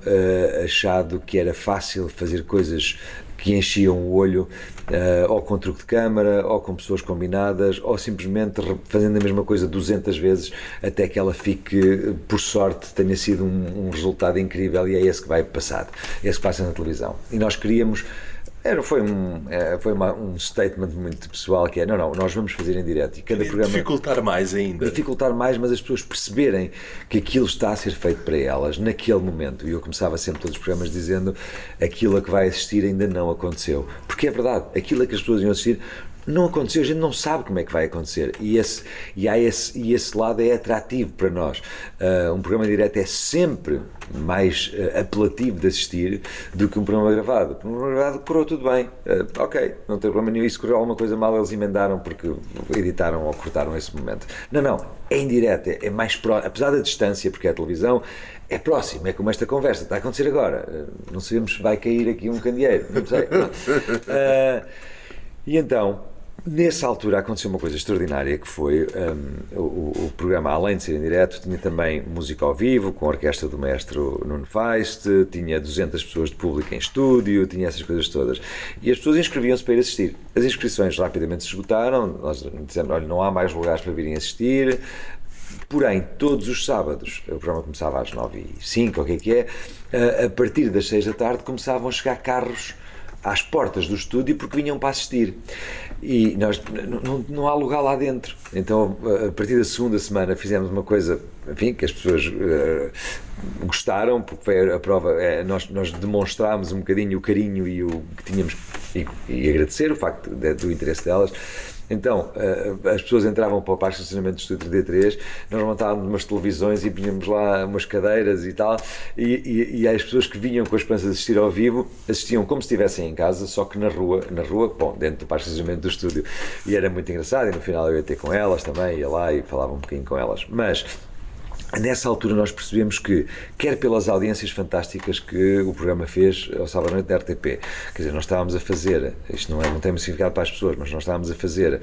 achado que era fácil fazer coisas que enchiam o olho uh, ou com truque de câmara, ou com pessoas combinadas, ou simplesmente fazendo a mesma coisa 200 vezes até que ela fique, por sorte, tenha sido um, um resultado incrível e é esse que vai passar, esse que passa na televisão. E nós queríamos era, foi um, é, foi uma, um statement muito pessoal que é, não, não, nós vamos fazer em direto e cada programa... Dificultar mais ainda. Dificultar mais, mas as pessoas perceberem que aquilo está a ser feito para elas naquele momento. E eu começava sempre todos os programas dizendo aquilo a que vai assistir ainda não aconteceu. Porque é verdade, aquilo a que as pessoas iam assistir não aconteceu, a gente não sabe como é que vai acontecer e esse, e há esse, e esse lado é atrativo para nós. Uh, um programa direto é sempre mais uh, apelativo de assistir do que um programa gravado. Um programa gravado correu tudo bem, uh, ok, não tem problema nenhum. E se correu alguma coisa mal, eles emendaram porque editaram ou cortaram esse momento. Não, não, é em direto, é, é mais próximo, apesar da distância, porque é a televisão, é próximo, é como esta conversa, está a acontecer agora. Não sabemos se vai cair aqui um candeeiro, não sei. e então, Nessa altura aconteceu uma coisa extraordinária que foi um, o, o, programa, além de ser em direto, tinha também música ao vivo, com a orquestra do maestro Nuno Feist, tinha 200 pessoas de público em estúdio, tinha essas coisas todas. E as pessoas inscreviam-se para ir assistir. As inscrições rapidamente se esgotaram, nós dissemos, olha, não há mais lugares para virem assistir, Porém, todos os sábados, o programa começava às 9 e 05 o que é que é, a partir das 6 da tarde começavam a chegar carros às portas do estúdio porque vinham para assistir. E nós não, não há lugar lá dentro. Então, a partir da segunda semana, fizemos uma coisa, enfim, que as pessoas uh, gostaram, porque foi a prova, é, nós, nós demonstrámos um bocadinho o carinho e o que tínhamos, e, e agradecer o facto de, do interesse delas. Então, uh, as pessoas entravam para o parque de estacionamento do Estúdio 33, nós montávamos umas televisões e punhamos lá umas cadeiras e tal, e, e, e, as pessoas que vinham com a esperança de assistir ao vivo assistiam como se estivessem em casa, só que na rua, na rua, bom, dentro do parque de estacionamento do estúdio. E era muito engraçado, e no final eu ia ter com elas também, ia lá e falava um bocadinho com elas. Mas Nessa altura nós percebemos que, quer pelas audiências fantásticas que o programa fez ao sábado à noite da RTP, quer dizer, nós estávamos a fazer, isto não, é, não tem significado para as pessoas, mas nós estávamos a fazer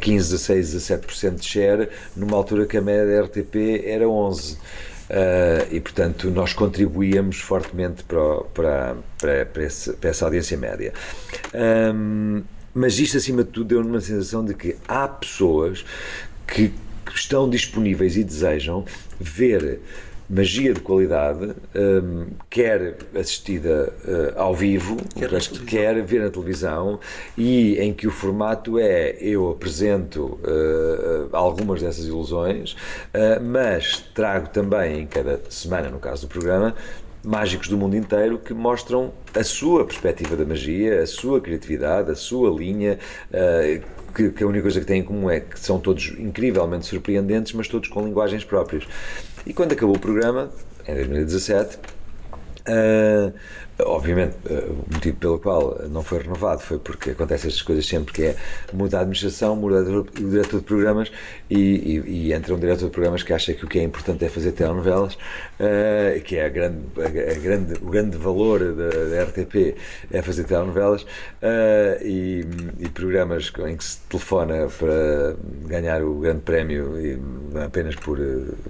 15, 16, 17% de share numa altura que a média da RTP era 11%. Uh, e portanto nós contribuíamos fortemente para, para, para, para, esse, para essa audiência média. Um, mas isto, acima de tudo, deu-nos uma sensação de que há pessoas que estão disponíveis e desejam ver magia de qualidade, um, quer assistida uh, ao vivo, quer, quer, ver na televisão, e em que o formato é eu apresento uh, algumas dessas ilusões, uh, mas trago também em cada semana, no caso do programa, mágicos do mundo inteiro que mostram a sua perspectiva da magia, a sua criatividade, a sua linha, que, que, a única coisa que têm em comum é que são todos incrivelmente surpreendentes, mas todos com linguagens próprias. E quando acabou o programa, em 2017, uh, Obviamente, eh, o motivo pelo qual não foi renovado foi porque acontecem estas coisas sempre, que é muda a administração, muda o diretor de programas e, e, e, entra um diretor de programas que acha que o que é importante é fazer telenovelas, uh, que é a grande, a, a grande, o grande valor da, da RTP é fazer telenovelas uh, e, e, programas em que se telefona para ganhar o grande prémio apenas por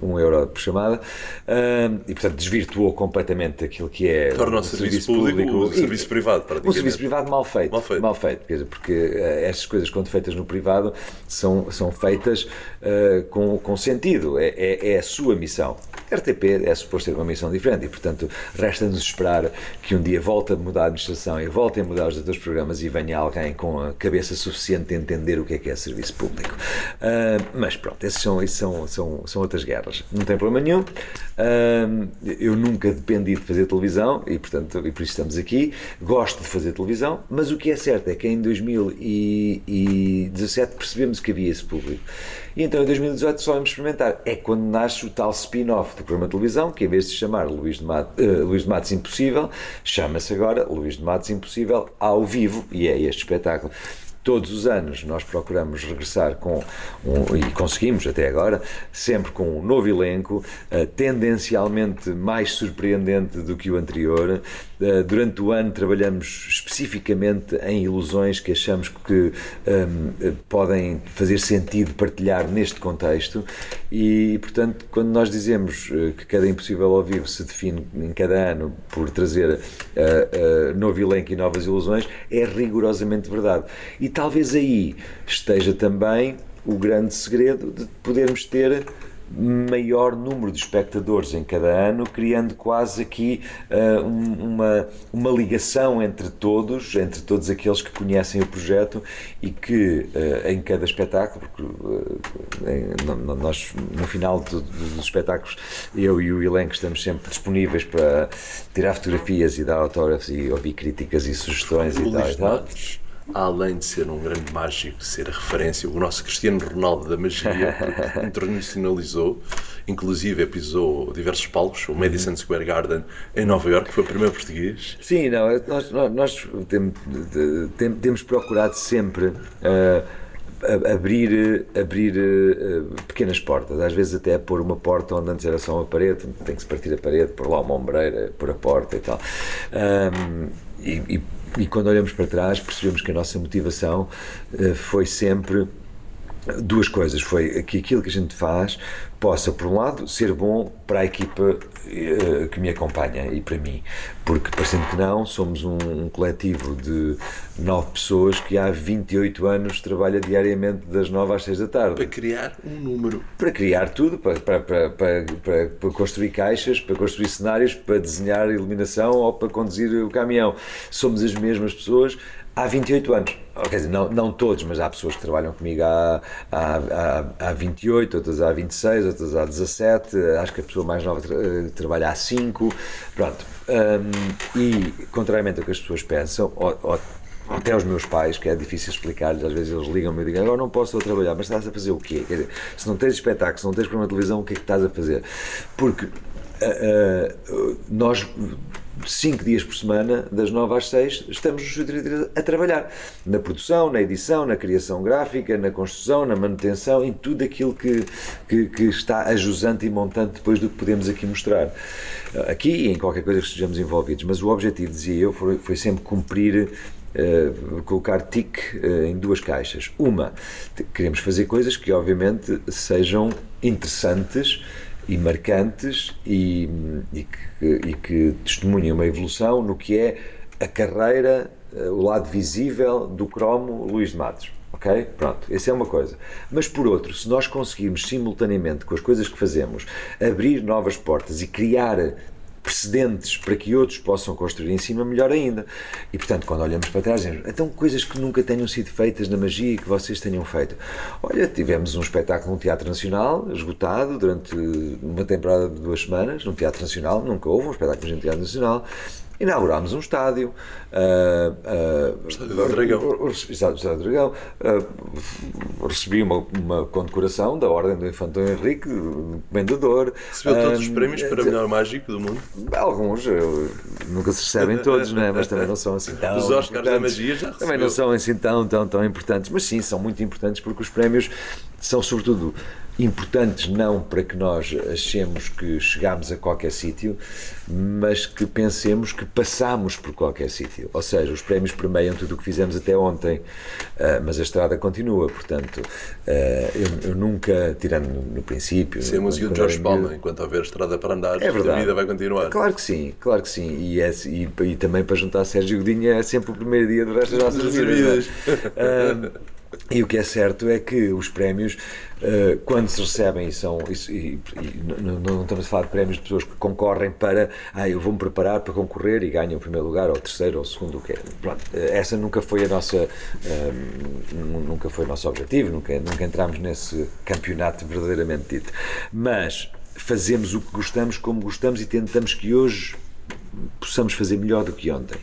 um euro por chamada uh, e portanto desvirtuou completamente aquilo que é Torna o serviço serviço público, público, serviço privado, Um serviço privado mal feito. Mal feito. Mal feito dizer, porque uh, estas coisas, quando feitas no privado, são, são feitas uh, com, com sentido. É, é, é, a sua missão. A RTP é suposto ter uma missão diferente e, portanto, resta-nos esperar que um dia volte a mudar a administração e volte a mudar os outros programas e venha alguém com a cabeça suficiente de entender o que é que é serviço público. Uh, mas pronto, esses são, esses são, são, são outras guerras. Não tem problema nenhum. eu nunca dependi de fazer televisão e, portanto, e por isso estamos aqui. Gosto de fazer televisão, mas o que é certo é que em 2017 percebemos que havia esse público. E então em 2018 só vamos experimentar. É quando nasce o tal spin-off do programa de televisão, que em vez de chamar Luís de, Matos, uh, Luís de Matos Impossível, chama-se agora Luís de Matos Impossível ao vivo, e é este espetáculo todos os anos nós procuramos regressar com, um, e conseguimos até agora, sempre com um novo elenco, uh, tendencialmente mais surpreendente do que o anterior. Uh, durante o ano trabalhamos especificamente em ilusões que achamos que um, ehm, podem fazer sentido partilhar neste contexto e, portanto, quando nós dizemos uh, que cada Impossível ao Vivo se define em cada ano por trazer novo elenco e novas ilusões, é rigorosamente verdade. E talvez aí esteja também o grande segredo de podermos ter maior número de espectadores em cada ano, criando quase aqui uh, uma, uma ligação entre todos, entre todos aqueles que conhecem o projeto e que uh, em cada espetáculo, porque uh, nós no final do, dos espetáculos eu e o elenco estamos sempre disponíveis para tirar fotografias e dar autógrafos e ouvir críticas e sugestões e tal, e tal além de ser um grande mágico, ser a referência, o nosso Cristiano Ronaldo da magia, porque internacionalizou, inclusive pisou diversos palcos, o Madison Square Garden em Nova York, foi o primeiro português. Sim, não, nós, nós temos, temos procurado sempre. Uh, abrir, abrir uh, pequenas portas, às vezes até pôr uma porta onde antes era só uma parede, tem que se partir a parede, pôr lá uma ombreira, pôr a porta e tal. Um, e, e e quando olhamos para trás, percebemos que a nossa motivação uh, foi sempre duas coisas. Foi que aquilo que a gente faz possa, por um lado, ser bom para a equipa uh, que me acompanha e para mim. Porque, parecendo que não, somos um, um, coletivo de nove pessoas que há 28 anos trabalha diariamente das nove às seis da tarde. Para criar um número. Para criar tudo, para, para, para, para, para construir caixas, para construir cenários, para desenhar iluminação ou para conduzir o caminhão. Somos as mesmas pessoas há 28 anos. Quer dizer, não, não todos, mas há pessoas que trabalham comigo há, há, há, há 28, outras há 26, outras há 17. Acho que a pessoa mais nova tra eh, trabalha há 5. Pronto. Um, e, contrariamente ao que as pessoas pensam, ou, ou, até aos meus pais, que é difícil explicar-lhes, às vezes eles ligam-me e dizem agora não posso trabalhar, mas estás a fazer o quê? Quer dizer, se não tens espetáculo, se não tens programa de televisão, o que é que estás a fazer? Porque uh, uh, nós cinco dias por semana, das nove às seis, estamos a trabalhar na produção, na edição, na criação gráfica, na construção, na manutenção, em tudo aquilo que, que, que está ajusante e montante depois do que podemos aqui mostrar. Aqui e em qualquer coisa que estejamos envolvidos. Mas o objetivo, dizia eu, foi, foi sempre cumprir Uh, colocar TIC uh, em duas caixas. Uma, queremos fazer coisas que obviamente sejam interessantes e marcantes e, e, que, e que testemunham uma evolução no que é a carreira, eh, o lado visível do cromo Luís de Matos. Ok? Pronto, essa é uma coisa. Mas por outro, se nós conseguirmos simultaneamente com as coisas que fazemos abrir novas portas e criar precedentes para que outros possam construir em cima, melhor ainda. E portanto, quando olhamos para trás, dizemos, então coisas que nunca tenham sido feitas na magia e que vocês tenham feito. Olha, tivemos um espetáculo no Teatro Nacional, esgotado durante uma temporada de duas semanas, no Teatro Nacional, nunca houve um espetáculo no Teatro Nacional. Inaugurámos um estádio. Uh, uh, estádio do Dragão. Exato, estádio do Dragão. Uh, recebi uma, uma condecoração da Ordem do Infantão Henrique, comendador. Recebeu todos os prémios para melhor mágico do mundo? Alguns, eu, nunca se recebem todos, né? mas também não são assim tão. Os Oscars da Magia já recebeu. Também não são assim tão, tão, tão importantes, mas sim, são muito importantes porque os prémios são, sobretudo, importantes não para que nós achemos que chegamos a qualquer sítio, mas que pensemos que passamos por qualquer sítio. Ou seja, os prémios permeiam tudo o que fizemos até ontem, uh, mas a estrada continua, portanto, uh, eu, eu, nunca, tirando no, no princípio... Sim, a música de Jorge Palma, enquanto houver estrada para andar, é verdade. a vida vai continuar. Claro que sim, claro que sim, e, é, e, e também para juntar Sérgio Godinho é sempre o primeiro dia do resto das nossas vidas. Uh, e o que é certo é que os prémios, quando se recebem, e são. E, e, e não, não, estamos a falar de prémios de pessoas que concorrem para. Ah, eu vou-me preparar para concorrer e ganho o primeiro lugar, ou o terceiro, ou o segundo, o que é. Pronto, essa nunca foi a nossa. Uh, nunca foi o nosso objetivo, nunca, nunca entramos nesse campeonato verdadeiramente dito. Mas fazemos o que gostamos, como gostamos, e tentamos que hoje possamos fazer melhor do que ontem.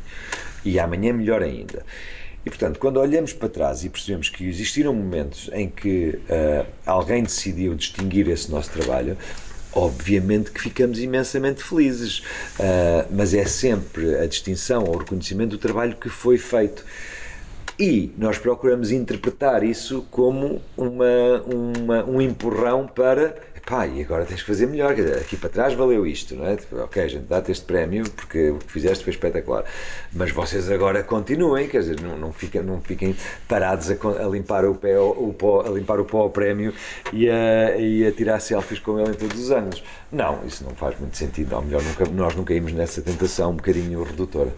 E amanhã melhor ainda. E, portanto, quando olhamos para trás e percebemos que existiram momentos em que uh, alguém decidiu distinguir esse nosso trabalho, obviamente que ficamos imensamente felizes, uh, mas é sempre a distinção ou o reconhecimento do trabalho que foi feito. E nós procuramos interpretar isso como uma, uma, um empurrão para pá, e agora tens que fazer melhor, aqui para trás valeu isto, não é? Tipo, ok, a gente dá-te este prémio porque o que fizeste foi espetacular, mas vocês agora continuem, quer dizer, não, não, fiquem, não fiquem parados a, a, limpar o pé, o pó, a limpar o pó ao prémio e a, e a tirar selfies com ele em todos os anos. Não, isso não faz muito sentido, ou melhor, nunca, nós nunca caímos nessa tentação um bocadinho redutora.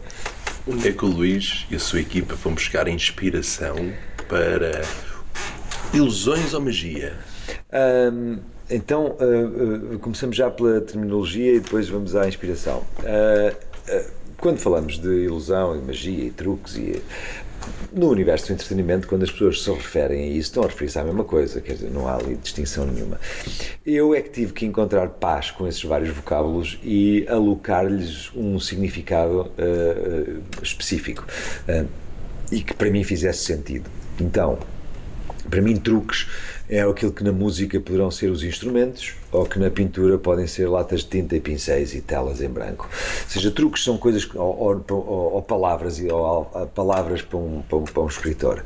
Onde é que o Luís e a sua equipa vão buscar inspiração para ilusões ou magia? Um, então, uh, uh, começamos já pela terminologia e depois vamos à inspiração. Uh, quando falamos de ilusão e magia e truques e no universo do entretenimento, quando as pessoas se referem a isso, estão a referir-se à mesma coisa, quer dizer, não há ali distinção nenhuma. Eu é que tive que encontrar paz com esses vários vocábulos e alocar-lhes um significado uh, específico uh, e que para mim fizesse sentido. Então, para mim, truques é aquilo que na música poderão ser os instrumentos ou que na pintura podem ser latas de tinta e pincéis e telas em branco. Ou seja, truques são coisas, ou, ou, ou, palavras, ou palavras para um, para um, para um escritor.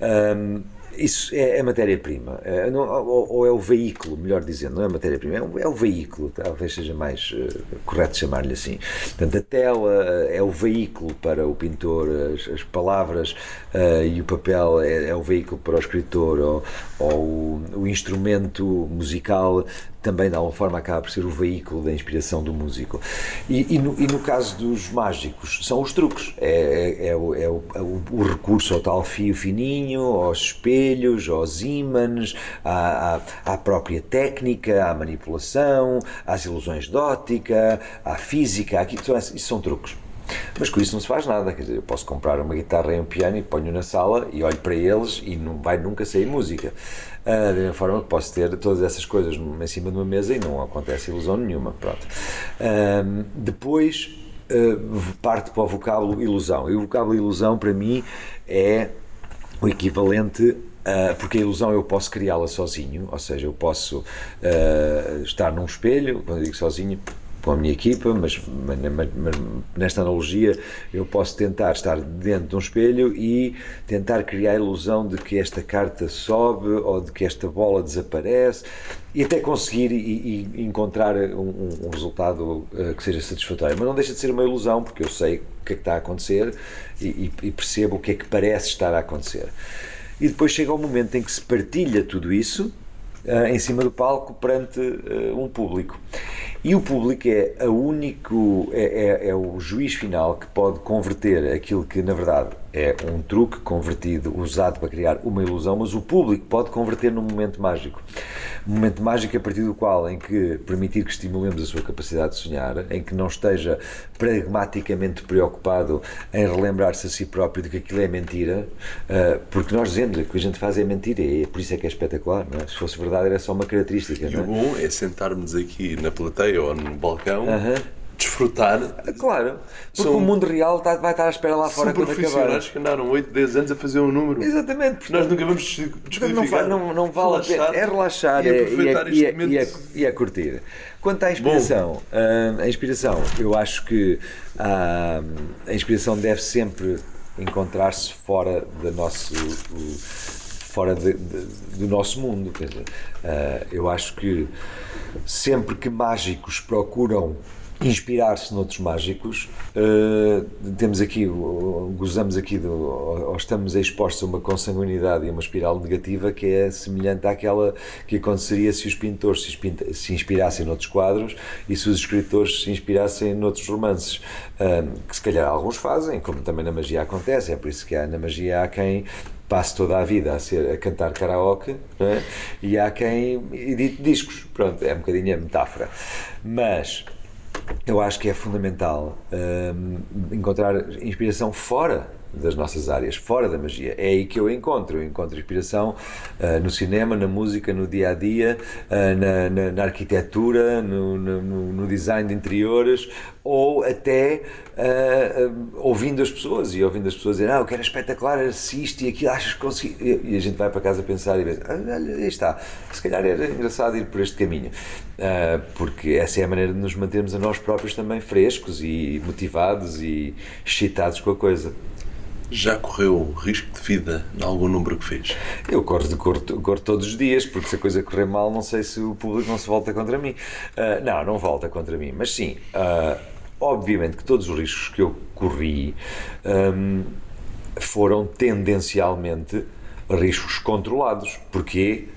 Um, isso é, é matéria-prima, é, ou, ou, é o veículo, melhor dizendo, não é matéria-prima, é, é, o veículo, talvez seja mais uh, correto chamar-lhe assim. Portanto, a tela é o veículo para o pintor, as, as palavras uh, e o papel é, é, o veículo para o escritor, ou, ou o, o instrumento musical também de alguma forma acaba por ser o veículo da inspiração do músico. E, e, no, e no, caso dos mágicos, são os truques, é, é, é, o, é o, é o, recurso ao tal fio fininho, aos espelhos, aos ímãs, à, à, à, própria técnica, à manipulação, às ilusões de ótica, à física, aqui, isso são truques. Mas com isso não se faz nada, quer dizer, eu posso comprar uma guitarra e um piano e ponho na sala e olho para eles e não vai nunca sair música. Uh, da mesma forma que posso ter todas essas coisas em cima de uma mesa e não acontece ilusão nenhuma. Pronto. Uh, depois uh, parte para o vocábulo ilusão. E o vocábulo ilusão para mim é o equivalente porque a ilusão eu posso criá-la sozinho, ou seja, eu posso uh, estar num espelho, quando eu digo sozinho, com a minha equipa, mas, mas, mas, nesta analogia eu posso tentar estar dentro de um espelho e tentar criar a ilusão de que esta carta sobe ou de que esta bola desaparece e até conseguir e, e encontrar um, um resultado uh, que seja satisfatório. Mas não deixa de ser uma ilusão, porque eu sei o que é que está a acontecer e, e percebo o que é que parece estar a acontecer. E depois chega o momento em que se partilha tudo isso uh, em cima do palco perante uh, um público. E o público é, a único, é, é, é, o juiz final que pode converter aquilo que, na verdade, é um truque convertido, usado para criar uma ilusão, mas o público pode converter num momento mágico. Um momento mágico a partir do qual, em que permitir que estimulemos a sua capacidade de sonhar, em que não esteja pragmaticamente preocupado em relembrar-se a si próprio de que aquilo é mentira, uh, porque nós dizemos que o que a gente faz é mentira, e é por isso é que é espetacular, é? Se fosse verdade, era só uma característica. E o é? bom é sentarmos aqui na plateia ou no balcão. Uh -huh desfrutar. Claro, porque São- o mundo real tá- vai estar à espera lá fora quando acabar. profissionais que andaram 8, 10 anos a fazer um número. Exatamente, portanto, Nós nunca vamos des- Não, descodificar. não, não vale a pena. É relaxar e é- e, aproveitar é, este e, é, e, e é curtir. Quanto à inspiração, hum, a inspiração, eu acho que ah, a inspiração deve sempre encontrar-se fora da nosso o- fora de- de- do nosso mundo. Quer dizer, ah, eu acho que sempre que mágicos procuram inspirar-se noutros mágicos, eh, temos aqui, gozamos aqui, do, ou estamos expostos a uma consanguinidade e a uma espiral negativa que é semelhante àquela que aconteceria se os pintores se, espinta- se inspirassem noutros quadros e se os escritores se inspirassem noutros romances, Ahm, que se calhar alguns fazem, como também na magia acontece, é por isso que há, na magia há quem passe toda a vida a, ser, a cantar karaoke é? e há quem edite discos. Pronto, é um bocadinho a metáfora. Mas eu acho que é fundamental hum, encontrar inspiração fora das nossas áreas, fora da magia. É aí que eu encontro. Eu encontro inspiração ah, no cinema, na música, no dia a dia, ah, na, na- na arquitetura, no, no- no- design de interiores ou até ah, ouvindo as pessoas e ouvindo as pessoas dizer: Ah, eu quero espetacular, se isto e aquilo, achas que consegui. E a gente vai para casa pensar e vê: ah, aí está, se calhar era engraçado ir por este caminho. Porque essa é a maneira de nos mantermos a nós próprios também frescos e motivados e excitados com a coisa. Já correu risco de vida em algum número que fez? Eu corro, corro, corro todos os dias, porque se a coisa correr mal, não sei se o público não se volta contra mim. Ah, não, não volta contra mim, mas sim, ah, obviamente que todos os riscos que eu corri ahm, foram tendencialmente riscos controlados. Porquê?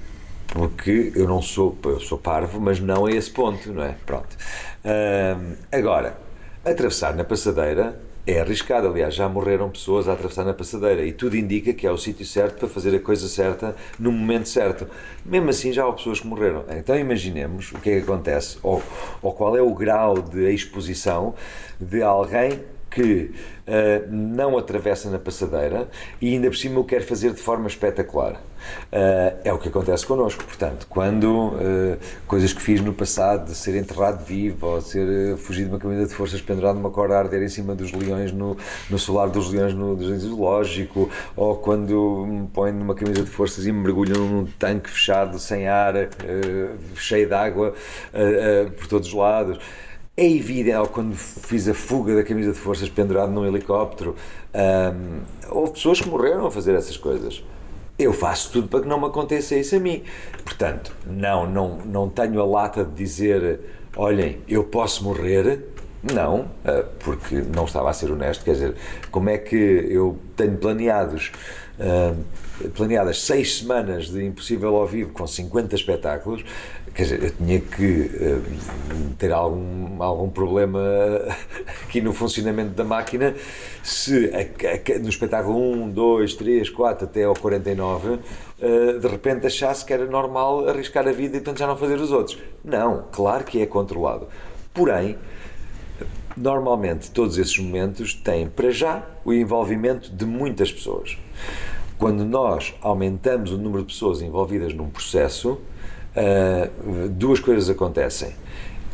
Porque eu não sou, eu sou parvo, mas não a esse ponto, não é? Pronto. Ahm, agora, atravessar na passadeira é arriscado, aliás, já morreram pessoas a atravessar na passadeira e tudo indica que é o sítio certo para fazer a coisa certa no momento certo. Mesmo assim, já há pessoas que morreram. Então, imaginemos o que é que acontece, ou, ou qual é o grau de exposição de alguém que ah, não atravessa na passadeira e ainda por cima o quer fazer de forma espetacular. Ah, é o que acontece connosco. Portanto, quando ah, coisas que fiz no passado, de ser enterrado vivo, ou ser ah, fugido de uma camisa de forças pendurado numa corda a arder em cima dos leões no, no solar dos leões no, zoológico, ou quando me põem numa camisa de forças e me mergulham num tanque fechado, sem ar, cheio de água por todos os lados. É evidente, quando fiz a fuga da camisa de forças pendurado num helicóptero, hum, houve pessoas que morreram a fazer essas coisas. Eu faço tudo para que não me aconteça isso a mim. Portanto, não, não, não tenho a lata de dizer, olhem, eu posso morrer. Não, ah, porque não estava a ser honesto. Quer dizer, como é que eu tenho planeados ah, planeadas seis semanas de Impossível ao vivo com 50 espetáculos, quer dizer, eu tinha que eh, ter algum, algum problema aqui no funcionamento da máquina se no espetáculo 1, 2, 3, 4 até ao 49 eh, de repente achasse que era normal arriscar a vida e portanto já não fazer os outros. Não, claro que é controlado. Porém, normalmente todos esses momentos têm para já o envolvimento de muitas pessoas. Quando nós aumentamos o número de pessoas envolvidas num processo, ah, duas coisas acontecem.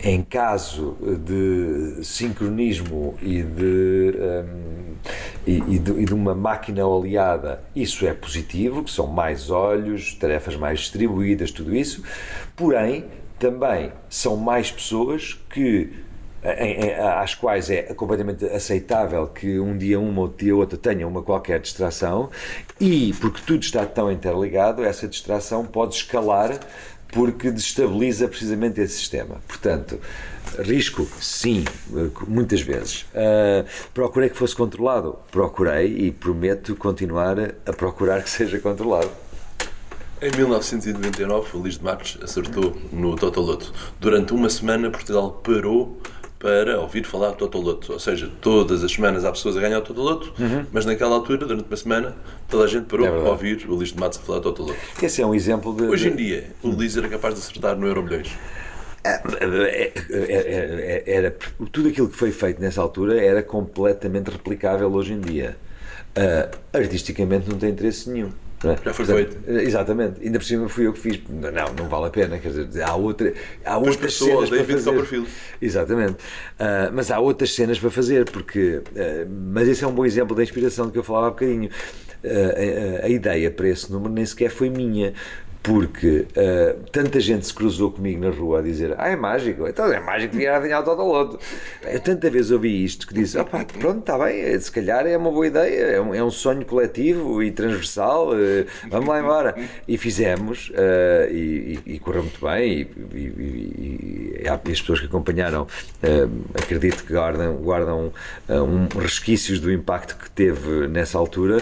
Em caso de sincronismo e de, hum, e, e de, e de uma máquina oleada, isso é positivo, que são mais olhos, tarefas mais distribuídas, tudo isso. Porém, também são mais pessoas que em- em- às quais é completamente aceitável que um dia uma, outro dia outra tenha uma qualquer distração e porque tudo está tão interligado, essa distração pode escalar porque destabiliza precisamente esse sistema. Portanto, risco, sim, muitas vezes. Ah, procurei que fosse controlado? Procurei e prometo continuar a procurar que seja controlado. Em 1999, o Luís de Matos acertou no Totoloto. Durante uma semana, Portugal parou para ouvir falar de Totoloto. Ou seja, todas as semanas há pessoas a ganhar o Totoloto, mas naquela altura, durante uma semana, toda a gente parou É para ouvir o Luís de Matos a falar de Totoloto. Esse é um exemplo de. Hoje em dia, o Luís era capaz de acertar no Euro Milhões. É, era, era- tudo aquilo que foi feito nessa altura era completamente replicável hoje em dia. Ah, artisticamente não tem interesse nenhum. É? Já foi Portanto, feito. Exatamente. Ainda por cima fui eu que fiz. Não, não vale a pena. Quer dizer, há, outra, há Pois outras cenas para fazer. Copperfield. Exatamente. Ah, mas há outras cenas para fazer, porque. ah, mas esse é um bom exemplo da inspiração de que eu falava há bocadinho. A, a- a ideia para esse número nem sequer foi minha. Porque ah, tanta gente se cruzou comigo na rua a dizer Ah, é mágico, então é mágico vir adivinhar o Totoloto. Eu tanta vez ouvi isto que disse: opá, pronto, está bem, se calhar é uma boa ideia, é um, é um sonho coletivo e transversal, eh, vamos lá embora. E fizemos, eh, e, e- e correu muito bem, e, e- e- as pessoas que acompanharam eh, acredito que guardam, guardam um, resquícios do impacto que teve nessa altura.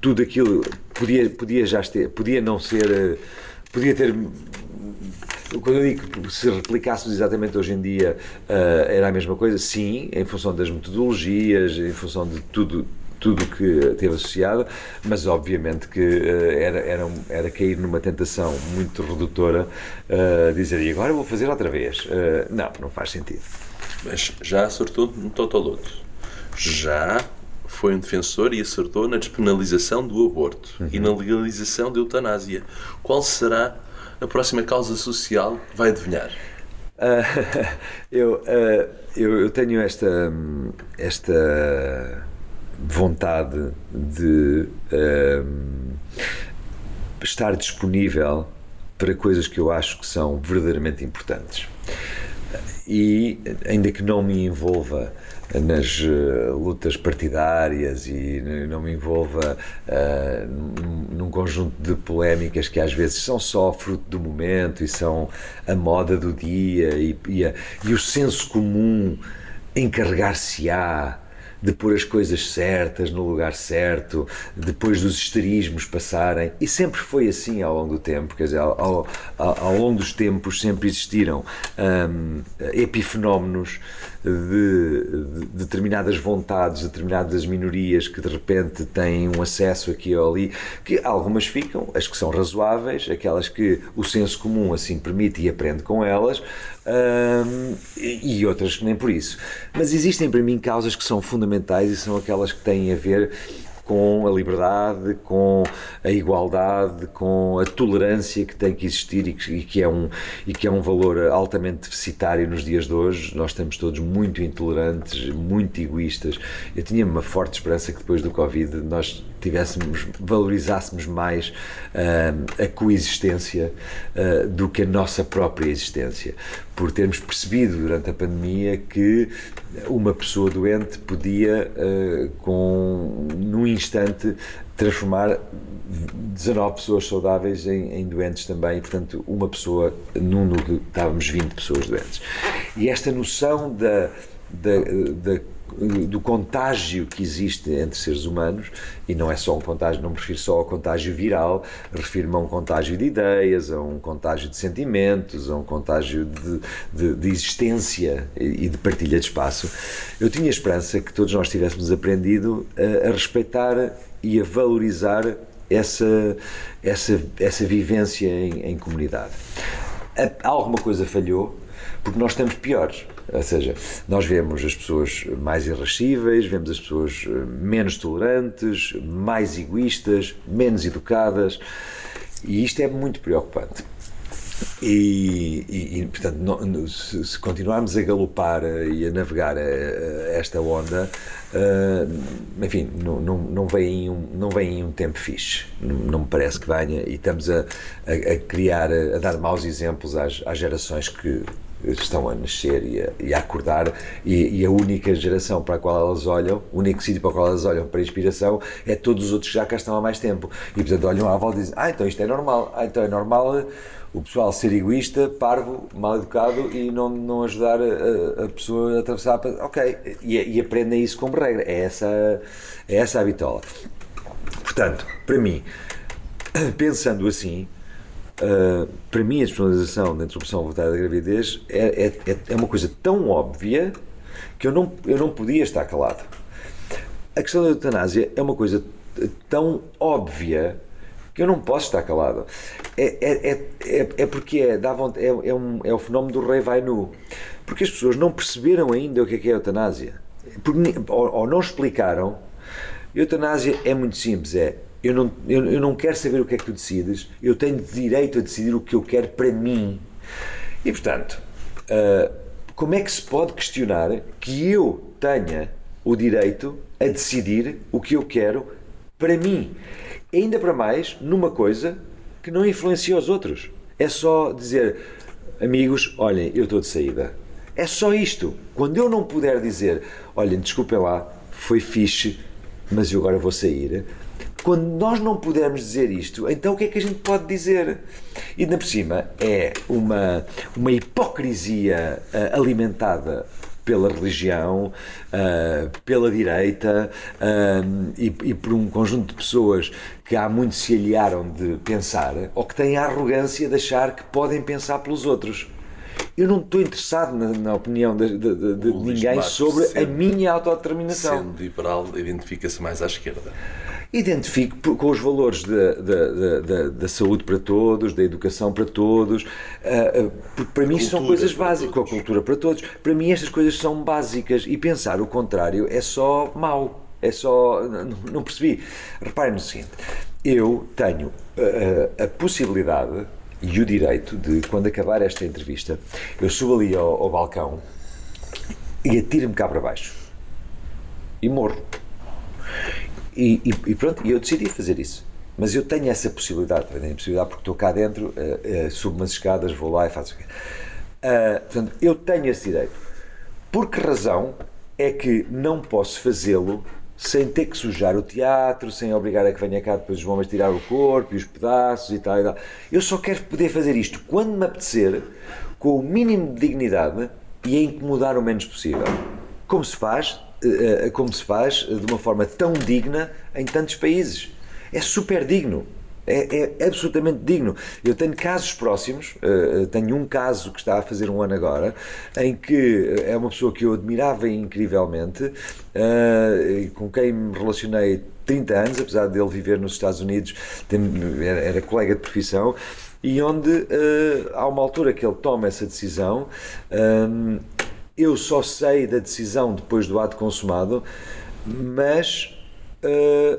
Tudo aquilo podia, podia já ter, podia não ser, eh, podia ter quando eu digo que se replicássemos exatamente hoje em dia eh, era a mesma coisa, sim, em função das metodologias, em função de tudo tudo que teve associado, mas obviamente que eh, era, era, era cair numa tentação muito redutora, eh, dizer, e agora vou fazer outra vez. Não, não faz sentido. Mas já acertou no Totoloto. Já foi um defensor e acertou na despenalização do aborto e na legalização da eutanásia. Qual será a próxima causa social vai adivinhar? Ah, eu, ah, eu, eu tenho esta, esta vontade de hum, estar disponível para coisas que eu acho que são verdadeiramente importantes. E ainda que não me envolva nas eh, lutas partidárias e não me envolva eh, num, conjunto de polémicas que às vezes são só fruto do momento e são a moda do dia e, e, a- e o senso comum encarregar-se-á de pôr as coisas certas no lugar certo, depois dos histerismos passarem. E sempre foi assim ao longo do tempo, quer dizer, ao, ao, ao longo dos tempos sempre existiram hum, epifenómenos de, de determinadas vontades, determinadas minorias que de repente têm um acesso aqui ou ali, que algumas ficam, as que são razoáveis, aquelas que o senso comum assim permite e aprende com elas, hum, e outras que nem por isso. Mas existem para mim causas que são fundamentais e são aquelas que têm a ver com a liberdade, com a igualdade, com a tolerância que tem que existir e que, e que é, um, e que é um valor altamente deficitário nos dias de hoje. Nós estamos todos muito intolerantes, muito egoístas. Eu tinha uma forte esperança que depois do Covid nós tivéssemos, valorizássemos mais ah, a coexistência ah, do que a nossa própria existência. Por termos percebido durante a pandemia que uma pessoa doente podia, ah, com, num instante, transformar 19 pessoas saudáveis em, em doentes também, portanto, uma pessoa num núcleo, estávamos 20 pessoas doentes. E esta noção da, da, da do contágio que existe entre seres humanos, e não é só um contágio, não me refiro só ao contágio viral, refiro-me a um contágio de ideias, a um contágio de sentimentos, a um contágio de, de, de existência e de partilha de espaço. Eu tinha esperança que todos nós tivéssemos aprendido a, a respeitar e a valorizar essa, essa, essa vivência em, em comunidade. A- Alguma coisa falhou, porque nós estamos piores. Ou seja, nós vemos as pessoas mais irascíveis, vemos as pessoas eh, menos tolerantes, mais egoístas, menos educadas, e isto é muito preocupante. E, e- e, portanto, se, se continuarmos a galopar eh, e a navegar eh, eh, esta onda, eh, enfim, não, não, não, vem um, não vem um tempo fixe. Não, não me parece que venha. E estamos a, a, a criar, a, dar maus exemplos às, às gerações que estão a nascer e a, e a acordar. E, e a única geração para a qual elas olham, o único sítio para o qual elas olham para inspiração é todos os outros que já cá estão há mais tempo. E portanto olham à volta e dizem: Ah, então isto é normal. Ah, então é normal. eh, o pessoal ser egoísta, parvo, mal educado e não, não ajudar a, a pessoa a atravessar. para- Ok, e, e aprendem isso como regra. É essa, é essa a bitola. Portanto, para mim, pensando assim, uh, para mim a despenalização da interrupção voluntária da gravidez é, é, é- é uma coisa tão óbvia que eu não, eu não podia estar calado. A questão da eutanásia é uma coisa tão óbvia que eu não posso estar calado. É, é, é, é, é porque é, dá vont- é, é, um, é o fenómeno do rei vai nu. Porque as pessoas não perceberam ainda o que é, que é eutanásia. Porque ou, ou não explicaram. Eutanásia é muito simples, é Eu não, eu, eu não quero saber o que é que tu decides, eu tenho direito a decidir o que eu quero para mim. E portanto, uh, como é que se pode questionar que eu tenha o direito a decidir o que eu quero para mim? Ainda para mais numa coisa que não influencia os outros. É só dizer, amigos, olhem, eu estou de saída. É só isto. Quando eu não puder dizer, olhem, desculpem lá, foi fixe, mas eu agora vou sair. Quando nós não pudermos dizer isto, então o que é que a gente pode dizer? E ainda por cima é uma, uma hipocrisia uh, alimentada pela religião, uh, pela direita uh, e, e, por um conjunto de pessoas que há muito se aliaram de pensar ou que têm a arrogância de achar que podem pensar pelos outros. Eu não estou interessado na, na opinião de, de, de, de ninguém sobre sendo, a minha autodeterminação. Sendo liberal, identifica-se mais à esquerda identifico com os valores da, da, da, da, saúde para todos, da educação para todos, ah, ah, porque para mim são coisas básicas, com a cultura para todos. Para mim estas coisas são básicas e pensar o contrário é só mau. É só. Não percebi. Reparem no seguinte: eu tenho a, a, a possibilidade e o direito de, quando acabar esta entrevista, eu subo ali ao, ao balcão e atiro-me cá para baixo e morro. E, e, e pronto, eu decidi fazer isso. Mas eu tenho essa possibilidade, tenho a possibilidade porque estou cá dentro, uh, uh, subo umas escadas, vou lá e faço o quê. Uh, portanto, eu tenho esse direito. Por que razão é que não posso fazê-lo sem ter que sujar o teatro, sem obrigar a que venha cá depois os homens tirar o corpo e os pedaços e tal, e tal. Eu só quero poder fazer isto quando me apetecer, com o mínimo de dignidade e a incomodar o menos possível. Como se faz como se faz de uma forma tão digna em tantos países. É super digno. É, é, absolutamente digno. Eu tenho casos próximos, tenho um caso que está a fazer um ano agora, em que é uma pessoa que eu admirava incrivelmente, com quem me relacionei 30 anos, apesar de ele viver nos Estados Unidos, era, era, colega de profissão, e onde uh, há uma altura que ele toma essa decisão. Um, eu só sei da decisão depois do ato consumado, mas uh,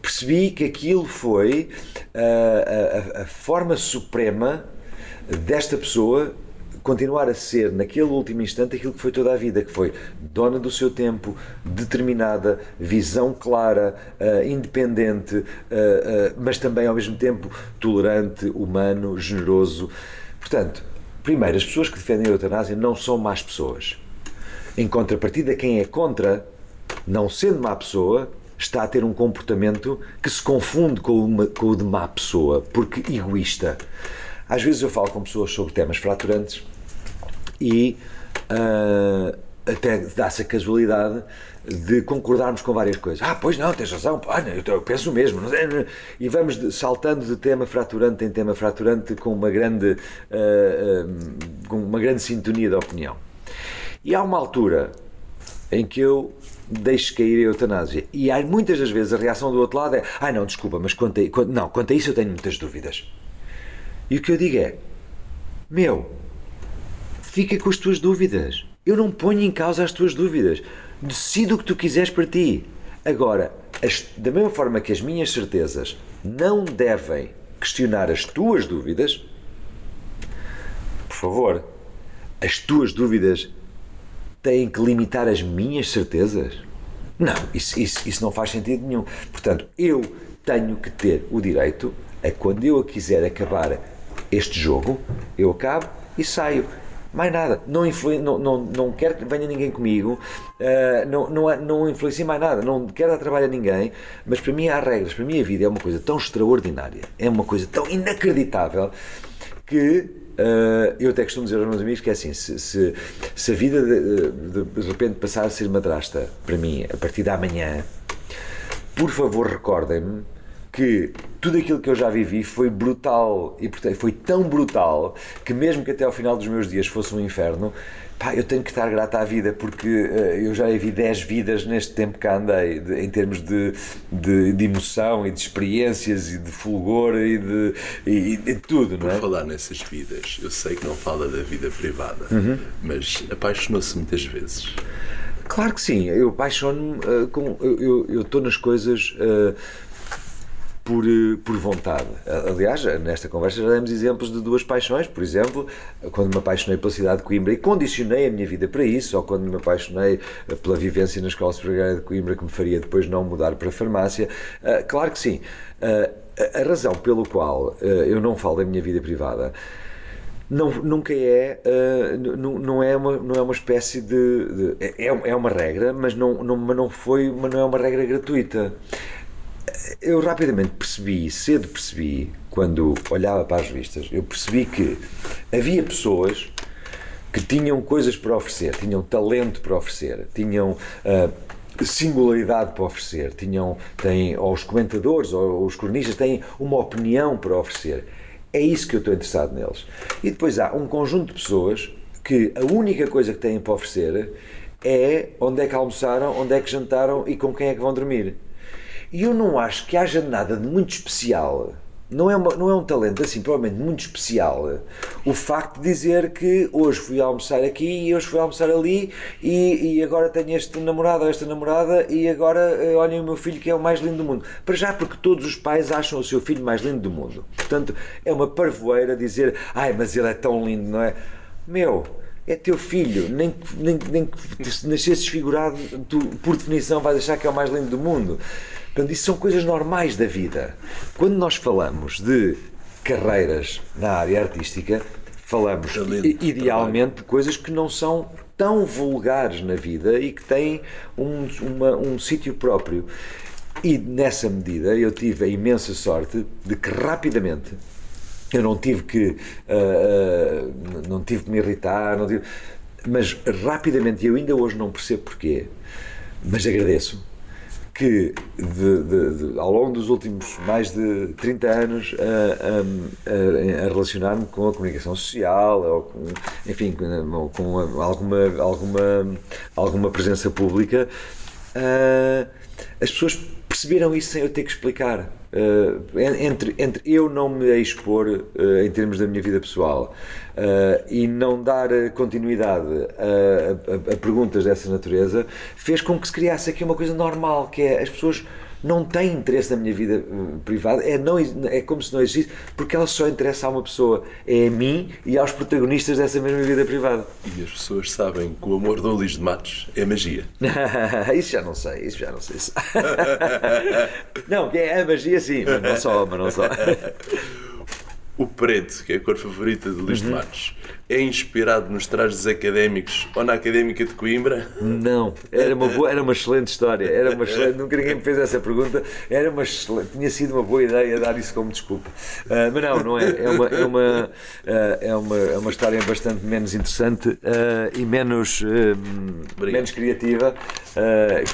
percebi que aquilo foi uh, a, a, forma suprema desta pessoa continuar a ser, naquele último instante, aquilo que foi toda a vida, que foi dona do seu tempo, determinada, visão clara, uh, independente, mas também ao mesmo tempo tolerante, humano, generoso. Portanto, Primeiro, as pessoas que defendem a eutanásia não são más pessoas. Em contrapartida, quem é contra, não sendo má pessoa, está a ter um comportamento que se confunde com, uma, com o de má pessoa, porque egoísta. Às vezes eu falo com pessoas sobre temas fraturantes e uh, até dá-se a casualidade de concordarmos com várias coisas. Ah, pois não, tens razão, ah, eu penso mesmo. E vamos saltando de tema fraturante em tema fraturante com uma grande, uh, uh, com uma grande sintonia de opinião. E há uma altura em que eu deixo cair a eutanásia. E há muitas das vezes a reação do outro lado é: ah, não, desculpa, mas quanto a, quanto, não, quanto a isso eu tenho muitas dúvidas. E o que eu digo é: meu, fica com as tuas dúvidas. Eu não ponho em causa as tuas dúvidas. Decide o que tu quiseres para ti. Agora, as, da mesma forma que as minhas certezas não devem questionar as tuas dúvidas, por favor, as tuas dúvidas têm que limitar as minhas certezas? Não, isso, isso, isso não faz sentido nenhum. Portanto, eu tenho que ter o direito a quando eu quiser acabar este jogo, eu acabo e saio. Mais nada. Não, influ... não, não, não quero que venha ninguém comigo, uh, não, não, não influencie mais nada, não quero dar trabalho a ninguém, mas para mim há regras. Para mim a vida é uma coisa tão extraordinária, é uma coisa tão inacreditável que uh, eu até costumo dizer aos meus amigos que é assim: se, se, se a vida de, de, de repente passar a ser madrasta para mim a partir da manhã, por favor recordem-me que tudo aquilo que eu já vivi foi brutal e portanto, foi tão brutal que mesmo que até ao final dos meus dias fosse um inferno, pá, eu tenho que estar grato à vida porque uh, eu já vivi 10 vidas neste tempo que andei, de, em termos de, de, de, emoção e de experiências e de fulgor e de, e, de tudo, Por não é? falar nessas vidas, eu sei que não fala da vida privada, uhum. mas apaixonou-se muitas vezes. Claro que sim, eu apaixono-me uh, com. Eu estou nas coisas. Uh, por, eh, por vontade. Aliás, nesta conversa já demos exemplos de duas paixões. Por exemplo, quando me apaixonei pela cidade de Coimbra e condicionei a minha vida para isso, ou quando me apaixonei eh, pela vivência na Escola Superior de Coimbra, que me faria depois não mudar para a farmácia. Uh, claro que sim. A razão pelo qual eu não falo da minha vida privada não, nunca é, uh, não, não, é uma, não é uma espécie de. de é, é uma regra, mas não, não, não foi, mas não é uma regra gratuita. Eu rapidamente percebi, cedo percebi, quando olhava para as revistas, eu percebi que havia pessoas que tinham coisas para oferecer, tinham talento para oferecer, tinham. Uh, singularidade para oferecer, tinham, têm, ou os comentadores ou os cronistas têm uma opinião para oferecer. É isso que eu estou interessado neles. E depois há um conjunto de pessoas que a única coisa que têm para oferecer é onde é que almoçaram, onde é que jantaram e com quem é que vão dormir. E eu não acho que haja nada de muito especial não é, uma, não é um talento assim, provavelmente muito especial, o facto de dizer que hoje fui almoçar aqui e hoje fui almoçar ali e, e agora tenho este namorado ou esta namorada e agora eh, olhem o meu filho que é o mais lindo do mundo. Para já, porque todos os pais acham o seu filho mais lindo do mundo. Portanto, é uma parvoeira dizer, ai, mas ele é tão lindo, não é? Meu, é teu filho, nem, nem, nem que nascesses figurado, tu, por definição, vais achar que é o mais lindo do mundo. Portanto, isso são coisas normais da vida. Quando nós falamos de carreiras na área artística, falamos Talento, idealmente de coisas que não são tão vulgares na vida e que têm um, uma, um sítio próprio. E nessa medida eu tive a imensa sorte de que rapidamente eu não tive que uh, uh, não tive que me irritar, tive, mas rapidamente eu ainda hoje não percebo porquê, mas agradeço que de, de, de, ao longo dos últimos mais de 30 anos a, a, a relacionar-me com a comunicação social, ou com, enfim, com, com alguma, alguma, alguma presença pública, as pessoas perceberam isso sem eu ter que explicar. Uh, entre, entre eu não me expor uh, em termos da minha vida pessoal uh, e não dar continuidade a, a, a, perguntas dessa natureza, fez com que se criasse aqui uma coisa normal, que é as pessoas não tem interesse na minha vida eh, privada, é, não, é como se não existisse, porque ela só interessa a uma pessoa, é a mim e aos protagonistas dessa mesma vida privada. E as pessoas sabem que o amor do Luís de Matos é magia. isso já não sei, isso já não sei. não, é a magia sim, mas não só, mas não só. O preto, que é a cor favorita de Luís uhum. de Matos, é inspirado nos trajes académicos ou na Académica de Coimbra? Não, era uma, boa, era uma excelente história. Era uma excelente, nunca ninguém me fez essa pergunta. Era uma excelente, tinha sido uma boa ideia dar isso como desculpa. Uh, mas não, não é. É uma, é, uma, uh, é, uma, é uma história bastante menos interessante uh, e menos, menos criativa,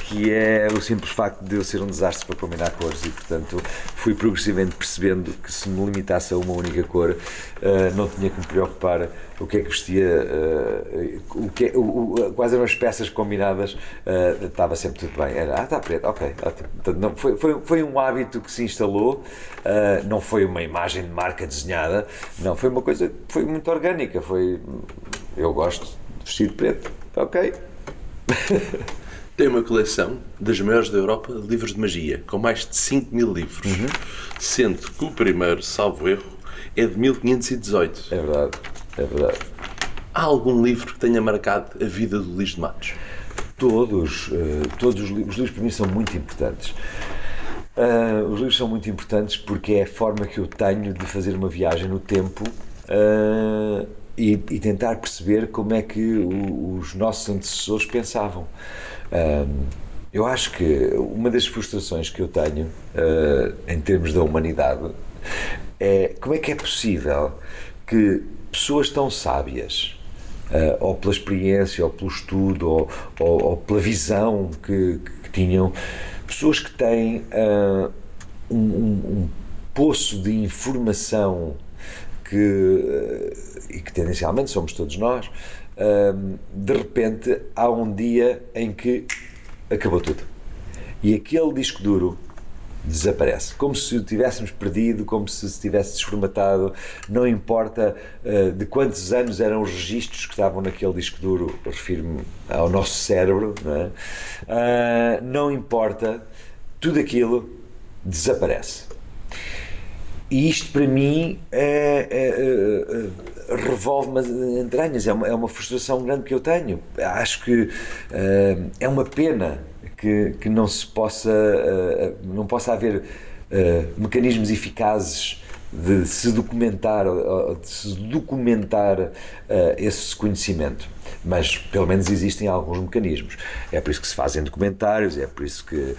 que é o simples facto de eu ser um desastre para combinar cores e, portanto, fui progressivamente percebendo que se me limitasse a uma única cor, não tinha que me preocupar o que é que vestia, uh, o que é, o, o, quais eram as peças combinadas, uh, estava sempre tudo bem. Era, ah, está preto, ok. Portanto, não, foi, foi, foi um hábito que se instalou, uh, não foi uma imagem de marca desenhada, não, foi uma coisa que foi muito orgânica. Foi, eu gosto de vestido preto, ok. Tem uma coleção das maiores da Europa de livros de magia, com mais de 5 mil livros, uhum. sendo que o primeiro, salvo erro, é de 1518. É verdade. É verdade. Há algum livro que tenha marcado a vida do Luís de Matos? Todos, uh, todos os livros, os livros para mim são muito importantes. Uh, os livros são muito importantes porque é a forma que eu tenho de fazer uma viagem no tempo uh, e, e, tentar perceber como é que o, os nossos antecessores pensavam. eu acho que uma das frustrações que eu tenho em termos da humanidade é como é que é possível que pessoas tão sábias, uh, ou pela experiência, ou pelo estudo, ou, ou, ou pela visão que, que, tinham, pessoas que têm uh, um, um, poço de informação que, uh, e que tendencialmente somos todos nós, de repente há um dia em que acabou tudo. E aquele disco duro desaparece. Como se o tivéssemos perdido, como se se tivesse desformatado. Não importa uh, de quantos anos eram os registros que estavam naquele disco duro, refiro-me ao nosso cérebro, não, é? uh, não importa, tudo aquilo desaparece. E isto para mim é, é, é, revolve-me as entranhas, é uma, é uma frustração grande que eu tenho. Acho que é uma pena que, que não se possa, não possa haver mecanismos eficazes de se documentar, de se documentar uh, esse conhecimento. Mas pelo menos existem alguns mecanismos. É por isso que se fazem documentários, é por isso que uh,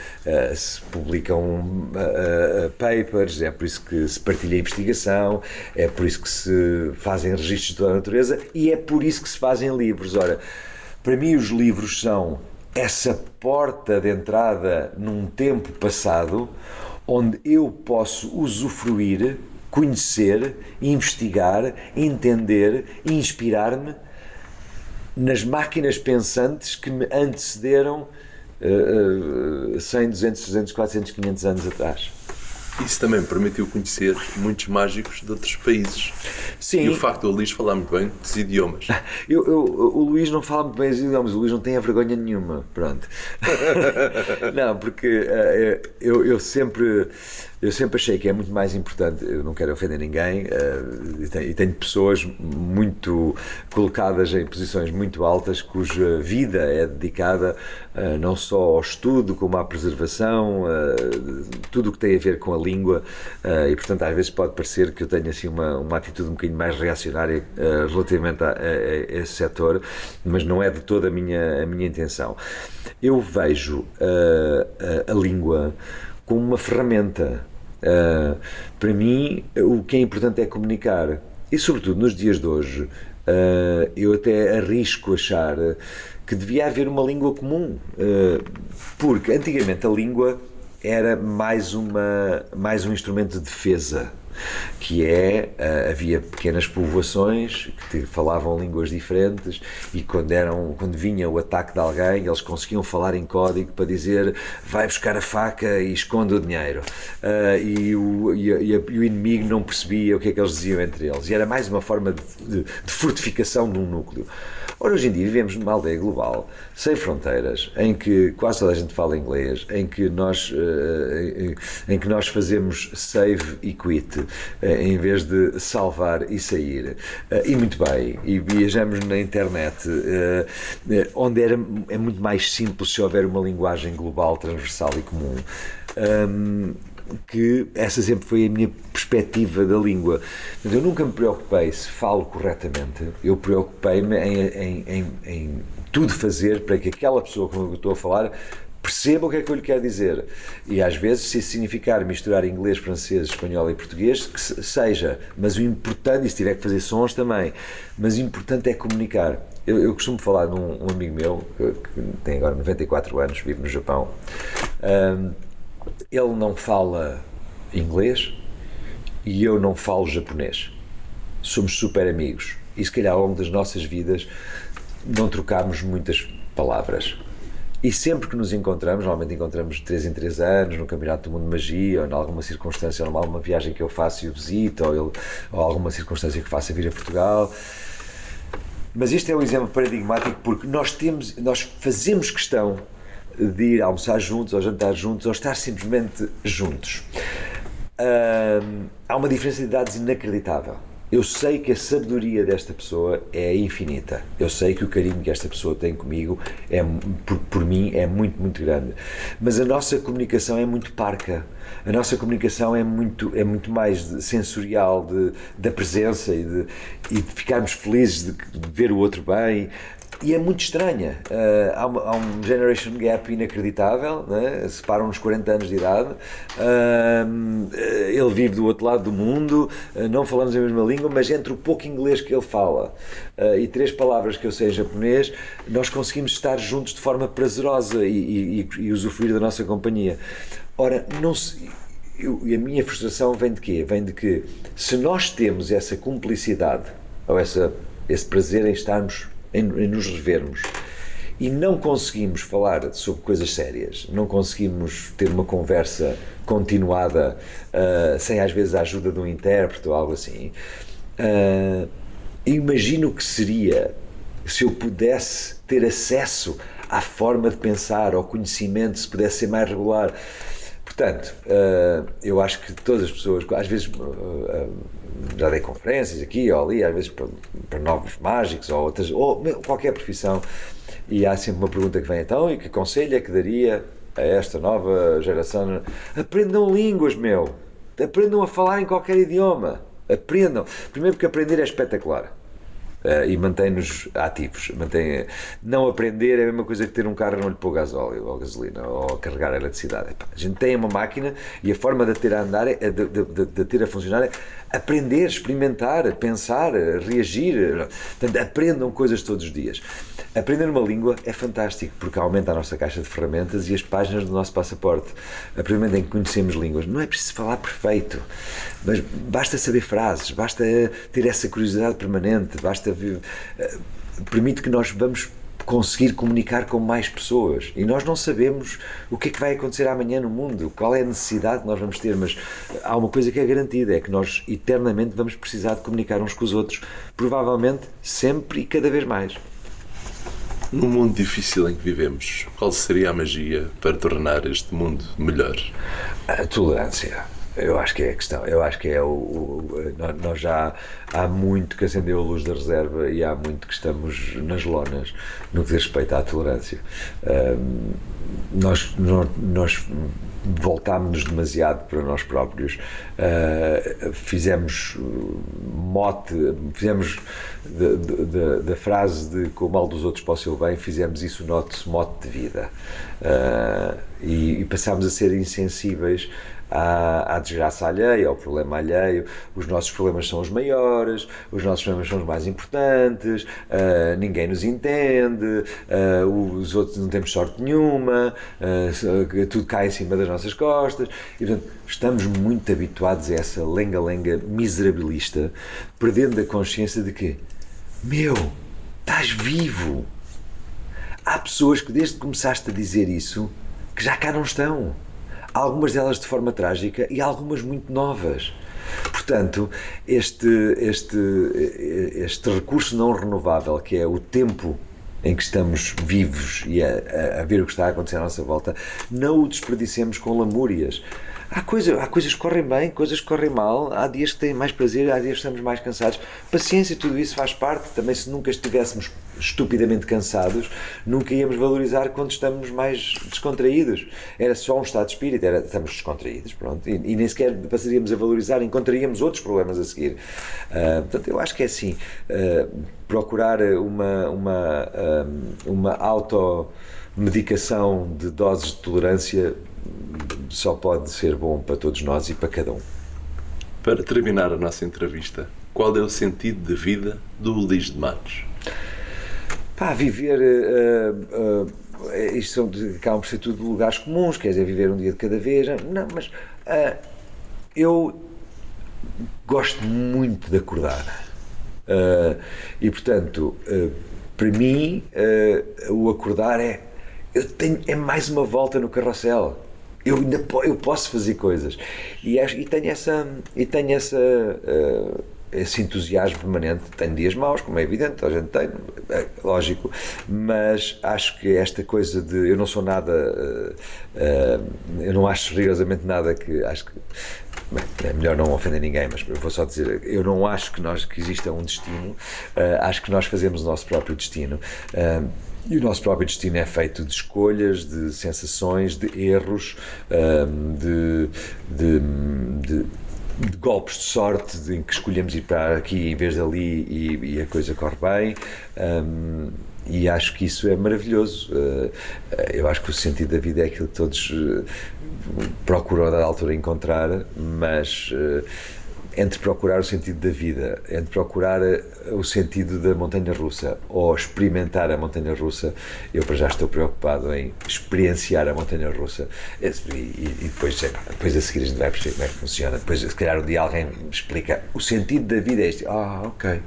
se publicam uh, papers, é por isso que se partilha investigação, é por isso que se fazem registros de toda a natureza e é por isso que se fazem livros. Ora, para mim, os livros são essa porta de entrada num tempo passado onde eu posso usufruir conhecer, investigar, entender, inspirar-me nas máquinas pensantes que me antecederam uh, uh, 100, 200, 300, 400, 500 anos atrás. Isso também permitiu conhecer muitos mágicos de outros países. Sim. E o facto do Luís falar muito bem dos idiomas. Eu, eu, o Luís não fala muito bem os idiomas, o Luís não tem a vergonha nenhuma. Pronto. não, porque uh, eu, eu sempre eu sempre achei que é muito mais importante, eu não quero ofender ninguém, uh, e, tenho, e, tenho, pessoas muito colocadas em posições muito altas cuja vida é dedicada uh, não só ao estudo, como à preservação, uh, tudo o que tem a ver com a língua, e portanto às vezes pode parecer que eu tenho assim uma, uma atitude um bocadinho mais reacionária relativamente a, a, a, esse setor, mas não é de toda a minha, a minha intenção. Eu vejo a língua como uma ferramenta. Uh, para mim, o que é importante é comunicar. E, sobretudo, nos dias de hoje, uh, eu até arrisco achar que devia haver uma língua comum. Uh, porque, antigamente, a língua era mais, uma, mais um instrumento de defesa que é uh, havia pequenas povoações que falavam línguas diferentes e quando eram quando vinha o ataque de alguém eles conseguiam falar em código para dizer vai buscar a faca e esconde o dinheiro. Uh, e, o, e, a, e, o inimigo não percebia o que é que eles diziam entre eles. E era mais uma forma de, de, de fortificação de um núcleo Ora, hoje em dia vivemos numa aldeia global, sem fronteiras, em que quase toda a gente fala inglês, em que nós, uh, em que nós fazemos save e quit, uh, em vez de salvar e sair. E muito bem, e viajamos na internet, onde era, é muito mais simples se houver uma linguagem global, transversal e comum. Um, que essa sempre foi a minha perspectiva da língua. Eu nunca me preocupei se falo corretamente, eu preocupei-me em, em, em, em, tudo fazer para que aquela pessoa com quem eu estou a falar perceba o que é que eu lhe quero dizer. E às vezes, se isso significar misturar inglês, francês, espanhol e português, que seja. Mas o importante, e se tiver que fazer sons também, mas o importante é comunicar. Eu, eu costumo falar num um amigo meu, que tem agora 94 anos, vive no Japão. Um, ele não fala inglês e eu não falo japonês. Somos super amigos e se calhar ao longo das nossas vidas não trocámos muitas palavras. E sempre que nos encontramos, normalmente encontramos de 3 em 3 anos, no Campeonato do Mundo de Magia, ou em alguma circunstância, ou alguma viagem que eu faço e o visito, ou, ele, ou alguma circunstância que faça vir a Portugal. Mas este é um exemplo paradigmático porque nós temos, nós fazemos questão de ir almoçar juntos, ou jantar juntos, ou estar simplesmente juntos. Há uma diferença de idades inacreditável. Eu sei que a sabedoria desta pessoa é infinita. Eu sei que o carinho que esta pessoa tem comigo é por, por mim é muito muito grande. Mas a nossa comunicação é muito parca. A nossa comunicação é muito é muito mais sensorial de, da presença e de, e de ficarmos felizes de, de ver o outro bem, e é muito estranha. Uh, há, uma, há, um generation gap inacreditável, né? separam-nos 40 anos de idade. Uh, ele vive do outro lado do mundo, uh, não falamos a mesma língua, mas entre o pouco inglês que ele fala e três palavras que eu sei em japonês, nós conseguimos estar juntos de forma prazerosa e, e, e usufruir da nossa companhia. Ora, não se. Eu, a minha frustração vem de quê? Vem de que se nós temos essa cumplicidade ou essa, esse prazer em estarmos em, em nos revermos. E não conseguimos falar sobre coisas sérias, não conseguimos ter uma conversa continuada uh, sem às vezes a ajuda de um intérprete ou algo assim, uh, imagino que seria se eu pudesse ter acesso à forma de pensar, ao conhecimento, se pudesse ser mais regular. Portanto, uh, eu acho que todas as pessoas, às vezes já dei conferências aqui ou ali, às vezes para, para novos mágicos ou outras, ou qualquer profissão, e há sempre uma pergunta que vem então, e que conselho é que daria a esta nova geração? Aprendam línguas, meu! Aprendam a falar em qualquer idioma. Aprendam. Primeiro porque aprender é espetacular. Uh, e mantém-nos ativos. Mantém, não aprender é a mesma coisa que ter um carro e não lhe pôr gasóleo ou gasolina ou carregar a eletricidade. A gente tem uma máquina e a forma de ter a andar, é, de, de, de, de ter a funcionar é aprender, experimentar, pensar, reagir. Portanto, aprendam coisas todos os dias. Aprender uma língua é fantástico porque aumenta a nossa caixa de ferramentas e as páginas do nosso passaporte. A partir do momento em que conhecemos línguas, não é preciso falar perfeito, mas basta saber frases, basta ter essa curiosidade permanente, basta. Eh, permite que nós vamos conseguir comunicar com mais pessoas. E nós não sabemos o que é que vai acontecer amanhã no mundo, qual é a necessidade que nós vamos ter, mas há uma coisa que é garantida: é que nós eternamente vamos precisar de comunicar uns com os outros, provavelmente sempre e cada vez mais. No mundo difícil em que vivemos, qual seria a magia para tornar este mundo melhor? A tolerância eu acho que é a questão. Eu acho que é o, o, Nós já há muito que acendeu a luz da reserva e há muito que estamos nas lonas no que diz respeito à tolerância. Um, nós, nós, nós voltámos-nos demasiado para nós próprios. Uh, fizemos mote, fizemos da frase de com o mal dos outros para o seu bem, fizemos isso o nosso mote de vida. Uh, e, e passámos a ser insensíveis à, à desgraça alheia, ao problema alheio. Os nossos problemas são os maiores, os nossos problemas são os mais importantes, uh, ninguém nos entende, uh, os outros não temos sorte nenhuma, uh, tudo cai em cima das nossas costas. E, portanto, estamos muito habituados a essa lenga-lenga miserabilista, perdendo a consciência de que, meu, estás vivo. Há pessoas que desde que começaste a dizer isso, que já cá não estão algumas delas de forma trágica e algumas muito novas. Portanto, este, este, este recurso não renovável, que é o tempo em que estamos vivos e a, a, ver o que está a acontecer à nossa volta, não o desperdicemos com lamúrias. Há, coisa, há coisas que correm bem, coisas que correm mal, há dias que têm mais prazer, há dias que estamos mais cansados. Paciência, tudo isso faz parte. Também, se nunca estivéssemos estupidamente cansados, nunca íamos valorizar quando estamos mais descontraídos. Era só um estado de espírito, era, estamos descontraídos, pronto, e, e nem sequer passaríamos a valorizar, encontraríamos outros problemas a seguir. Uh, portanto, eu acho que é assim, uh, procurar uma, uma, uh, uma automedicação de doses de tolerância só pode ser bom para todos nós e para cada um. Para terminar a nossa entrevista, qual é o sentido de vida do Ulis de Matos? Pá, viver. Uh, uh, isto são, acabam por ser tudo lugares comuns, quer dizer, viver um dia de cada vez. Não, mas uh, eu gosto muito de acordar. Uh, e portanto, uh, para mim, uh, o acordar é. Eu tenho, é mais uma volta no carrossel eu ainda eu posso fazer coisas. E, e tenho essa e tenho essa uh, esse entusiasmo permanente. Tenho dias maus como é evidente a gente tem é lógico. Mas acho que esta coisa de eu não sou nada uh, uh, eu não acho rigorosamente nada que acho que Bem, é melhor não ofender ninguém, mas eu vou só dizer, eu não acho que nós que exista um destino, acho que nós fazemos o nosso próprio destino. E o nosso próprio destino é feito de escolhas, de sensações, de erros, de, de, de, de golpes de sorte em que escolhemos ir para aqui em vez de ali e, e a coisa corre bem. Um, e acho que isso é maravilhoso. Uh, eu acho que o sentido da vida é aquilo que todos uh, procuram a dada altura encontrar, mas uh, entre procurar o sentido da vida, entre procurar eh, o sentido da montanha russa ou experimentar a montanha russa, eu para já estou preocupado em experienciar a montanha russa e, e, depois, depois a seguir a gente vai perceber como é que funciona. Depois, se calhar, um dia alguém me explica o sentido da vida é este. Ah, ok.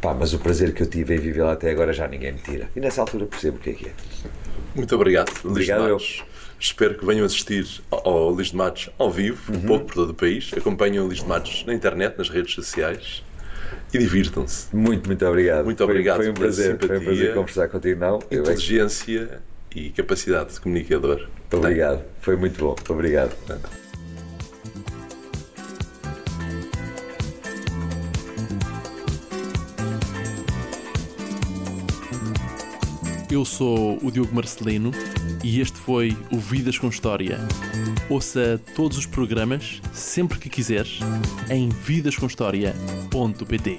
Pá, mas o prazer que eu tive em viver lá até agora já ninguém me tira. E nessa altura percebo o que é que é. Muito obrigado. Obrigado, eu. Espero que venham assistir ao Luís de Matos ao vivo, uhum. um pouco por todo o país. Acompanhem o Luís de Matos na internet, nas redes sociais e divirtam-se. Muito, muito obrigado. Muito obrigado. Foi, foi um prazer, simpatia, foi um prazer conversar contigo. Não, inteligência e capacidade de comunicador. Obrigado. Foi muito bom. Obrigado. Eu sou o Diogo Marcelino e este foi o Vidas com História. Ouça todos os programas, sempre que quiseres, em vidascomhistoria.pt.